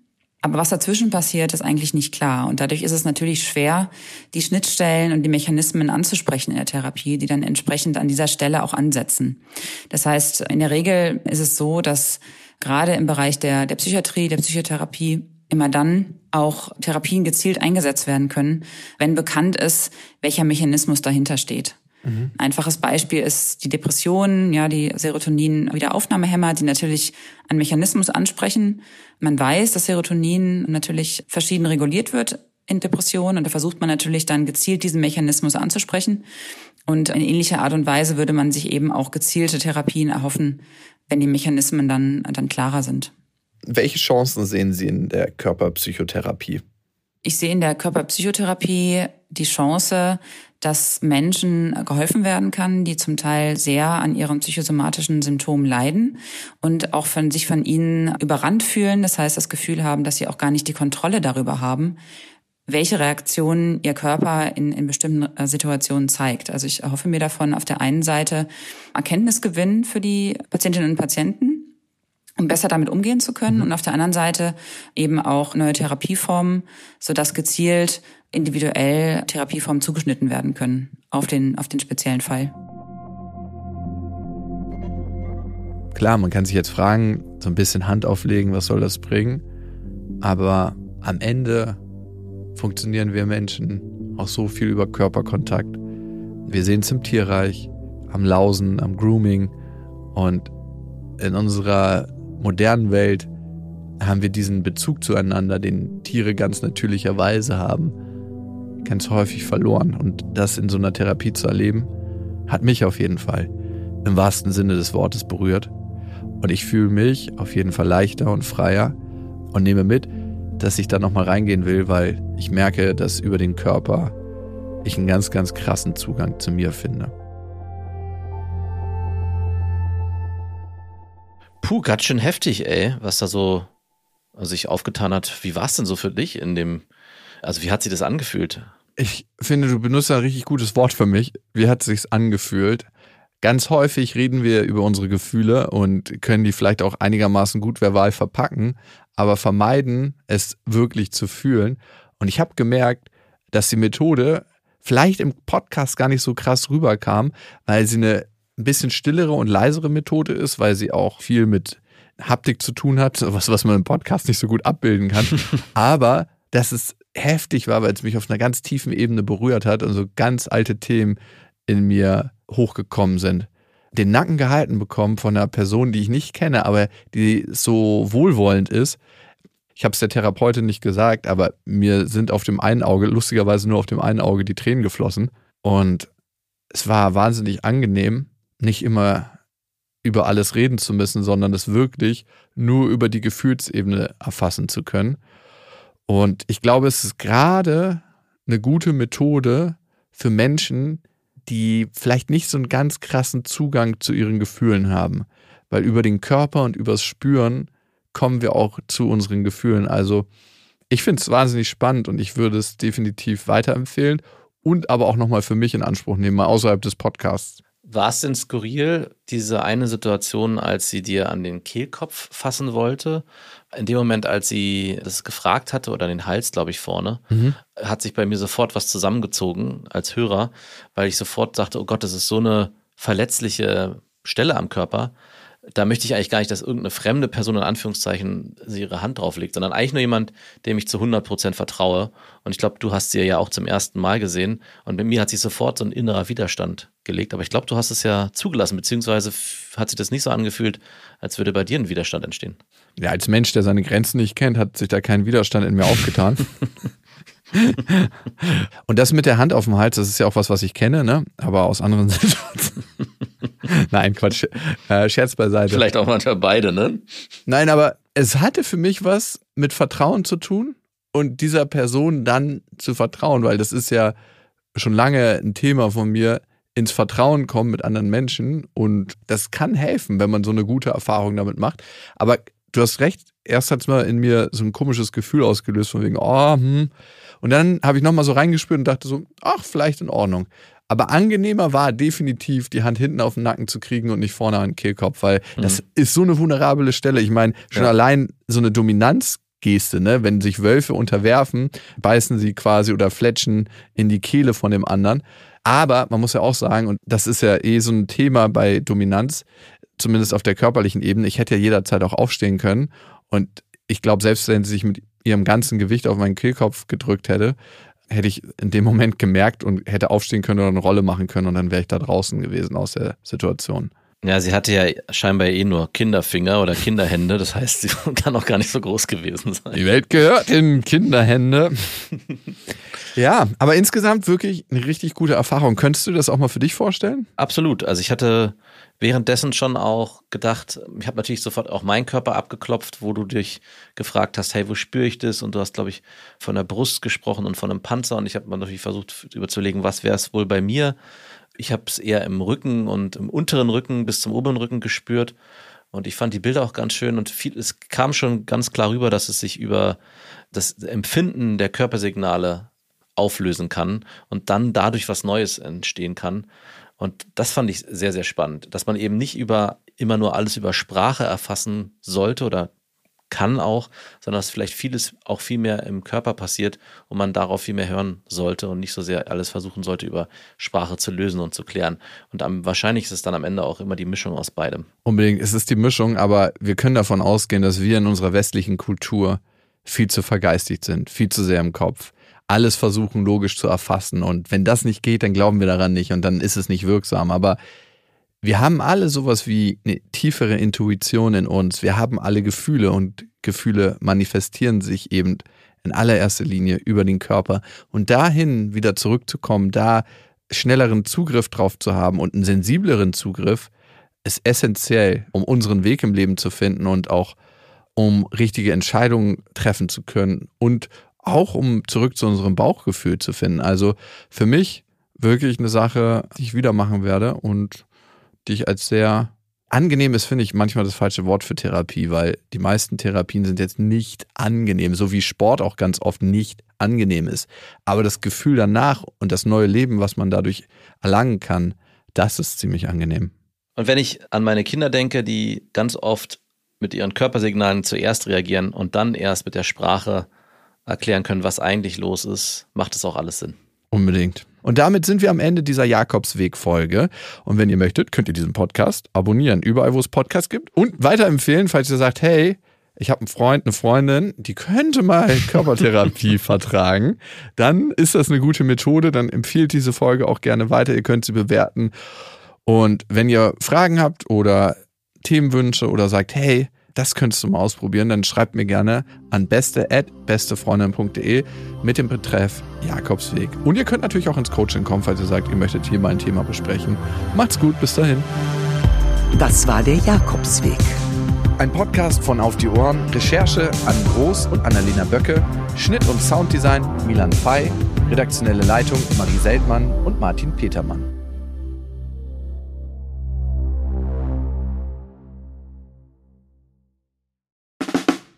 Aber was dazwischen passiert, ist eigentlich nicht klar. Und dadurch ist es natürlich schwer, die Schnittstellen und die Mechanismen anzusprechen in der Therapie, die dann entsprechend an dieser Stelle auch ansetzen. Das heißt, in der Regel ist es so, dass gerade im Bereich der, der Psychiatrie, der Psychotherapie immer dann auch Therapien gezielt eingesetzt werden können, wenn bekannt ist, welcher Mechanismus dahinter steht. Mhm. Einfaches Beispiel ist die Depression, ja, die Serotonin-Wiederaufnahmehämmer, die natürlich einen Mechanismus ansprechen. Man weiß, dass Serotonin natürlich verschieden reguliert wird in Depressionen und da versucht man natürlich dann gezielt diesen Mechanismus anzusprechen. Und in ähnlicher Art und Weise würde man sich eben auch gezielte Therapien erhoffen, wenn die Mechanismen dann, dann klarer sind. Welche Chancen sehen Sie in der Körperpsychotherapie? Ich sehe in der Körperpsychotherapie die Chance, dass Menschen geholfen werden kann, die zum Teil sehr an ihren psychosomatischen Symptomen leiden und auch von sich von ihnen überrannt fühlen. Das heißt, das Gefühl haben, dass sie auch gar nicht die Kontrolle darüber haben, welche Reaktionen ihr Körper in, in bestimmten äh, Situationen zeigt. Also ich erhoffe mir davon auf der einen Seite Erkenntnisgewinn für die Patientinnen und Patienten, um besser damit umgehen zu können. Mhm. Und auf der anderen Seite eben auch neue Therapieformen, sodass gezielt individuell Therapieformen zugeschnitten werden können auf den, auf den speziellen Fall. Klar, man kann sich jetzt fragen, so ein bisschen Hand auflegen, was soll das bringen? Aber am Ende funktionieren wir Menschen auch so viel über Körperkontakt. Wir sehen es im Tierreich, am Lausen, am Grooming und in unserer modernen Welt haben wir diesen Bezug zueinander, den Tiere ganz natürlicherweise haben, ganz häufig verloren. Und das in so einer Therapie zu erleben, hat mich auf jeden Fall im wahrsten Sinne des Wortes berührt. Und ich fühle mich auf jeden Fall leichter und freier und nehme mit, dass ich da nochmal reingehen will, weil ich merke, dass über den Körper ich einen ganz, ganz krassen Zugang zu mir finde. Puh, ganz schön heftig, ey, was da so sich aufgetan hat. Wie war es denn so für dich in dem, also wie hat sich das angefühlt? Ich finde, du benutzt ein richtig gutes Wort für mich. Wie hat es sich angefühlt? Ganz häufig reden wir über unsere Gefühle und können die vielleicht auch einigermaßen gut verbal verpacken, aber vermeiden, es wirklich zu fühlen. Und ich habe gemerkt, dass die Methode vielleicht im Podcast gar nicht so krass rüberkam, weil sie eine ein bisschen stillere und leisere Methode ist, weil sie auch viel mit Haptik zu tun hat, was, was man im Podcast nicht so gut abbilden kann. [LAUGHS] Aber dass es heftig war, weil es mich auf einer ganz tiefen Ebene berührt hat und so ganz alte Themen in mir hochgekommen sind. Den Nacken gehalten bekommen von einer Person, die ich nicht kenne, aber die so wohlwollend ist. Ich habe es der Therapeutin nicht gesagt, aber mir sind auf dem einen Auge, lustigerweise nur auf dem einen Auge, die Tränen geflossen. Und es war wahnsinnig angenehm, nicht immer über alles reden zu müssen, sondern es wirklich nur über die Gefühlsebene erfassen zu können. Und ich glaube, es ist gerade eine gute Methode für Menschen, die vielleicht nicht so einen ganz krassen Zugang zu ihren Gefühlen haben. Weil über den Körper und übers Spüren kommen wir auch zu unseren Gefühlen. Also ich finde es wahnsinnig spannend und ich würde es definitiv weiterempfehlen und aber auch nochmal für mich in Anspruch nehmen, mal außerhalb des Podcasts. War es denn skurril, diese eine Situation, als sie dir an den Kehlkopf fassen wollte? In dem Moment, als sie das gefragt hatte oder den Hals, glaube ich, vorne, mhm. hat sich bei mir sofort was zusammengezogen als Hörer, weil ich sofort sagte, oh Gott, das ist so eine verletzliche Stelle am Körper da möchte ich eigentlich gar nicht, dass irgendeine fremde Person in Anführungszeichen sie ihre Hand drauflegt, sondern eigentlich nur jemand, dem ich zu 100 Prozent vertraue. Und ich glaube, du hast sie ja auch zum ersten Mal gesehen. Und bei mir hat sich sofort so ein innerer Widerstand gelegt. Aber ich glaube, du hast es ja zugelassen, beziehungsweise hat sich das nicht so angefühlt, als würde bei dir ein Widerstand entstehen. Ja, als Mensch, der seine Grenzen nicht kennt, hat sich da kein Widerstand in mir aufgetan. [LAUGHS] Und das mit der Hand auf dem Hals, das ist ja auch was, was ich kenne, ne? Aber aus anderen [LAUGHS] Situationen. [LAUGHS] Nein, Quatsch. Äh, Scherz beiseite. Vielleicht auch manchmal beide, ne? Nein, aber es hatte für mich was mit Vertrauen zu tun und dieser Person dann zu vertrauen, weil das ist ja schon lange ein Thema von mir, ins Vertrauen kommen mit anderen Menschen und das kann helfen, wenn man so eine gute Erfahrung damit macht. Aber du hast recht, erst hat es mal in mir so ein komisches Gefühl ausgelöst von wegen, oh, hm. Und dann habe ich nochmal so reingespürt und dachte so, ach, vielleicht in Ordnung. Aber angenehmer war definitiv, die Hand hinten auf den Nacken zu kriegen und nicht vorne an den Kehlkopf, weil mhm. das ist so eine vulnerable Stelle. Ich meine, schon ja. allein so eine Dominanzgeste, ne? Wenn sich Wölfe unterwerfen, beißen sie quasi oder fletschen in die Kehle von dem anderen. Aber man muss ja auch sagen, und das ist ja eh so ein Thema bei Dominanz, zumindest auf der körperlichen Ebene, ich hätte ja jederzeit auch aufstehen können. Und ich glaube, selbst wenn sie sich mit ihrem ganzen Gewicht auf meinen Kehlkopf gedrückt hätte, hätte ich in dem Moment gemerkt und hätte aufstehen können oder eine Rolle machen können und dann wäre ich da draußen gewesen aus der Situation. Ja, sie hatte ja scheinbar eh nur Kinderfinger oder Kinderhände, das heißt, sie [LAUGHS] kann auch gar nicht so groß gewesen sein. Die Welt gehört in Kinderhände. [LAUGHS] ja, aber insgesamt wirklich eine richtig gute Erfahrung. Könntest du das auch mal für dich vorstellen? Absolut. Also ich hatte währenddessen schon auch gedacht, ich habe natürlich sofort auch meinen Körper abgeklopft, wo du dich gefragt hast, hey, wo spüre ich das? Und du hast, glaube ich, von der Brust gesprochen und von einem Panzer. Und ich habe natürlich versucht überzulegen, was wäre es wohl bei mir. Ich habe es eher im Rücken und im unteren Rücken bis zum oberen Rücken gespürt. Und ich fand die Bilder auch ganz schön und viel, es kam schon ganz klar rüber, dass es sich über das Empfinden der Körpersignale auflösen kann und dann dadurch was Neues entstehen kann. Und das fand ich sehr, sehr spannend, dass man eben nicht über immer nur alles über Sprache erfassen sollte oder kann auch, sondern dass vielleicht vieles auch viel mehr im Körper passiert und man darauf viel mehr hören sollte und nicht so sehr alles versuchen sollte, über Sprache zu lösen und zu klären. Und am, wahrscheinlich ist es dann am Ende auch immer die Mischung aus beidem. Unbedingt, es ist die Mischung, aber wir können davon ausgehen, dass wir in unserer westlichen Kultur viel zu vergeistigt sind, viel zu sehr im Kopf alles versuchen logisch zu erfassen. Und wenn das nicht geht, dann glauben wir daran nicht und dann ist es nicht wirksam. Aber wir haben alle sowas wie eine tiefere Intuition in uns. Wir haben alle Gefühle und Gefühle manifestieren sich eben in allererster Linie über den Körper. Und dahin wieder zurückzukommen, da schnelleren Zugriff drauf zu haben und einen sensibleren Zugriff, ist essentiell, um unseren Weg im Leben zu finden und auch um richtige Entscheidungen treffen zu können und auch um zurück zu unserem Bauchgefühl zu finden. Also für mich wirklich eine Sache, die ich wieder machen werde und die ich als sehr angenehm ist, finde ich manchmal das falsche Wort für Therapie, weil die meisten Therapien sind jetzt nicht angenehm, so wie Sport auch ganz oft nicht angenehm ist. Aber das Gefühl danach und das neue Leben, was man dadurch erlangen kann, das ist ziemlich angenehm. Und wenn ich an meine Kinder denke, die ganz oft mit ihren Körpersignalen zuerst reagieren und dann erst mit der Sprache erklären können, was eigentlich los ist, macht es auch alles Sinn. Unbedingt. Und damit sind wir am Ende dieser Jakobsweg-Folge. Und wenn ihr möchtet, könnt ihr diesen Podcast abonnieren, überall, wo es Podcasts gibt. Und weiterempfehlen, falls ihr sagt, hey, ich habe einen Freund, eine Freundin, die könnte mal [LAUGHS] Körpertherapie vertragen, dann ist das eine gute Methode. Dann empfiehlt diese Folge auch gerne weiter. Ihr könnt sie bewerten. Und wenn ihr Fragen habt oder Themenwünsche oder sagt, hey, das könntest du mal ausprobieren, dann schreibt mir gerne an beste@bestefreundin.de mit dem Betreff Jakobsweg. Und ihr könnt natürlich auch ins Coaching kommen, falls ihr sagt, ihr möchtet hier mal ein Thema besprechen. Macht's gut, bis dahin. Das war der Jakobsweg. Ein Podcast von Auf die Ohren, Recherche an Groß und Annalena Böcke, Schnitt und Sounddesign Milan Fei, redaktionelle Leitung Marie Seltmann und Martin Petermann.